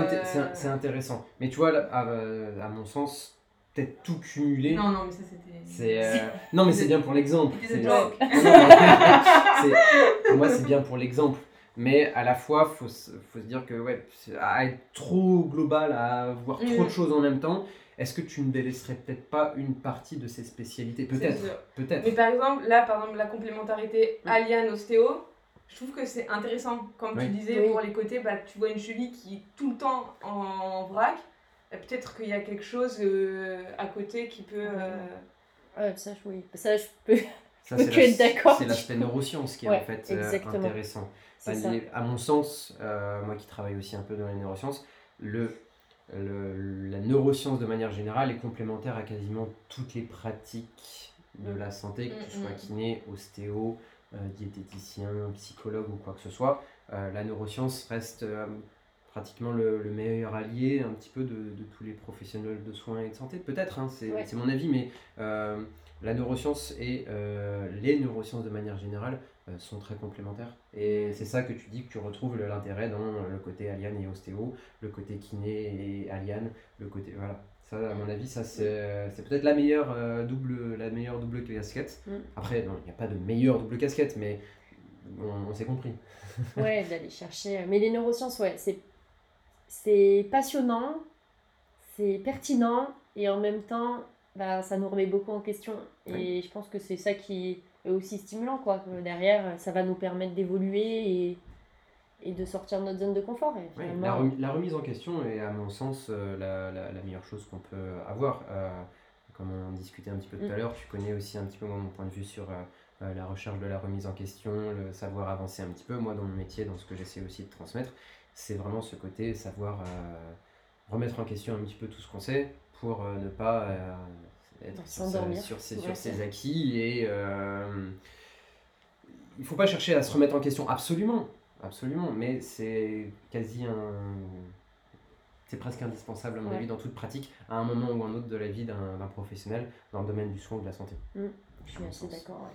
euh, intéressant. Mais tu vois, à, à mon sens, peut-être tout cumulé. Non, non, mais ça c'était. C'est euh, non mais c'est bien pour l'exemple. Non, mais c'est- Pour moi c'est bien pour l'exemple. Mais à la fois, faut, se- faut se dire que ouais, à être trop global, à voir trop Mm. de choses en même temps, est-ce que tu ne délaisserais peut-être pas une partie de ces spécialités? Peut-être, peut-être. Mais par exemple, là, par exemple, la complémentarité Mm. Alliane-Ostéo, je trouve que c'est intéressant. Comme Oui. tu disais, Oui. pour les côtés, bah, tu vois une cheville qui est tout le temps en vrac. Peut-être qu'il y a quelque chose euh, à côté qui peut. euh, Ouais, ça, je- oui. Ça, je peux. Ça, c'est être d'accord. C'est l'aspect neurosciences qui est Ouais, en fait euh, exactement. intéressant. Les- à mon sens, euh, moi qui travaille aussi un peu dans les neurosciences, le, le- la neuroscience de manière générale est complémentaire à quasiment toutes les pratiques de la santé, que tu Mm, sois mm. kiné, ostéo, euh, diététicien, psychologue ou quoi que ce soit. Euh, la neuroscience reste pratiquement le, le meilleur allié un petit peu de, de tous les professionnels de soins et de santé. Peut-être, hein, c'est Ouais. mon avis, mais la neuroscience et euh, les neurosciences de manière générale euh, sont très complémentaires. Et c'est ça que tu dis que tu retrouves l'intérêt dans le côté Aliane et ostéo, le côté kiné et Aliane, le côté voilà. Ça, à mon avis, ça c'est c'est peut-être la meilleure euh, double la meilleure double casquette. Mm. Après, non, il n'y a pas de meilleure double casquette, mais on, on s'est compris. Ouais, d'aller chercher. Mais les neurosciences, ouais, c'est c'est passionnant, c'est pertinent et en même temps, bah, ça nous remet beaucoup en question. Et je pense que c'est ça qui est aussi stimulant, quoi. Que derrière, ça va nous permettre d'évoluer et, et de sortir de notre zone de confort. Et Oui, finalement, la, remi- la remise en question est, à mon sens, euh, la, la- la meilleure chose qu'on peut avoir. Euh, comme on discutait un petit peu tout à Mm. l'heure, tu connais aussi un petit peu mon point de vue sur euh, euh, la recherche de la remise en question, le savoir avancer un petit peu. Moi, dans mon métier, dans ce que j'essaie aussi de transmettre, c'est vraiment ce côté savoir euh, remettre en question un petit peu tout ce qu'on sait pour euh, ne pas euh, être sur, sur ses, sur acquis et euh, il faut pas chercher à se remettre en question absolument absolument mais c'est quasi un c'est presque indispensable à mon Ouais. avis dans toute pratique à un moment ou un autre de la vie d'un professionnel dans le domaine du soin ou de la santé je suis assez d'accord.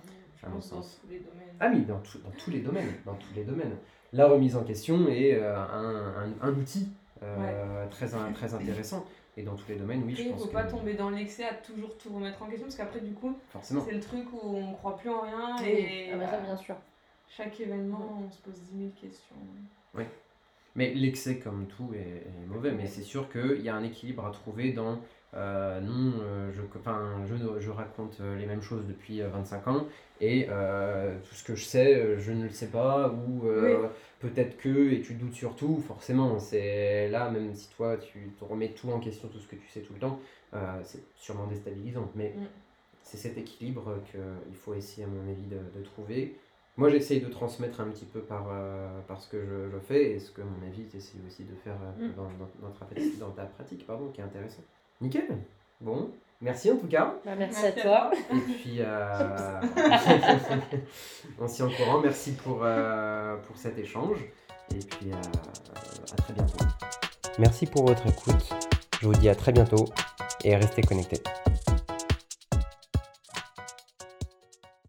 ouais. dans sens. tous les domaines. ah oui dans, tout- dans tous les domaines dans tous les domaines la remise en question est euh, un, un- un outil euh, très, très intéressant et dans tous les domaines oui je il pense faut que pas tomber dans l'excès à toujours tout remettre en question parce qu'après, du coup, forcément c'est le truc où on croit plus en rien Oui, et ah bah ça, bien sûr. chaque événement, on se pose 10 000 questions. Mais l'excès, comme tout, est, est mauvais. Mais c'est sûr qu'il y a un équilibre à trouver dans euh, non, euh, je, enfin, je, je raconte euh, les mêmes choses depuis euh, 25 ans et euh, tout ce que je sais, euh, je ne le sais pas ou euh, peut-être que et tu doutes sur tout. Forcément, c'est là, même si toi tu te remets tout en question, tout ce que tu sais tout le temps, euh, c'est sûrement déstabilisant. Mais Mm. c'est cet équilibre qu'il faut essayer, à mon avis, de, de trouver. Moi, j'essaye de transmettre un petit peu par, euh, par ce que je, je fais et ce que, à mon avis, tu essayes aussi de faire euh, Mm. dans, dans, dans ta, pratique- dans ta pratique, pardon, qui est intéressant. Nickel. Bon, merci en tout cas. Bah, merci, Merci à à toi. Et puis, euh, on s'y en courant. Merci pour, euh, pour cet échange. Et puis, euh, à très bientôt. Merci pour votre écoute. Je vous dis à très bientôt et restez connectés.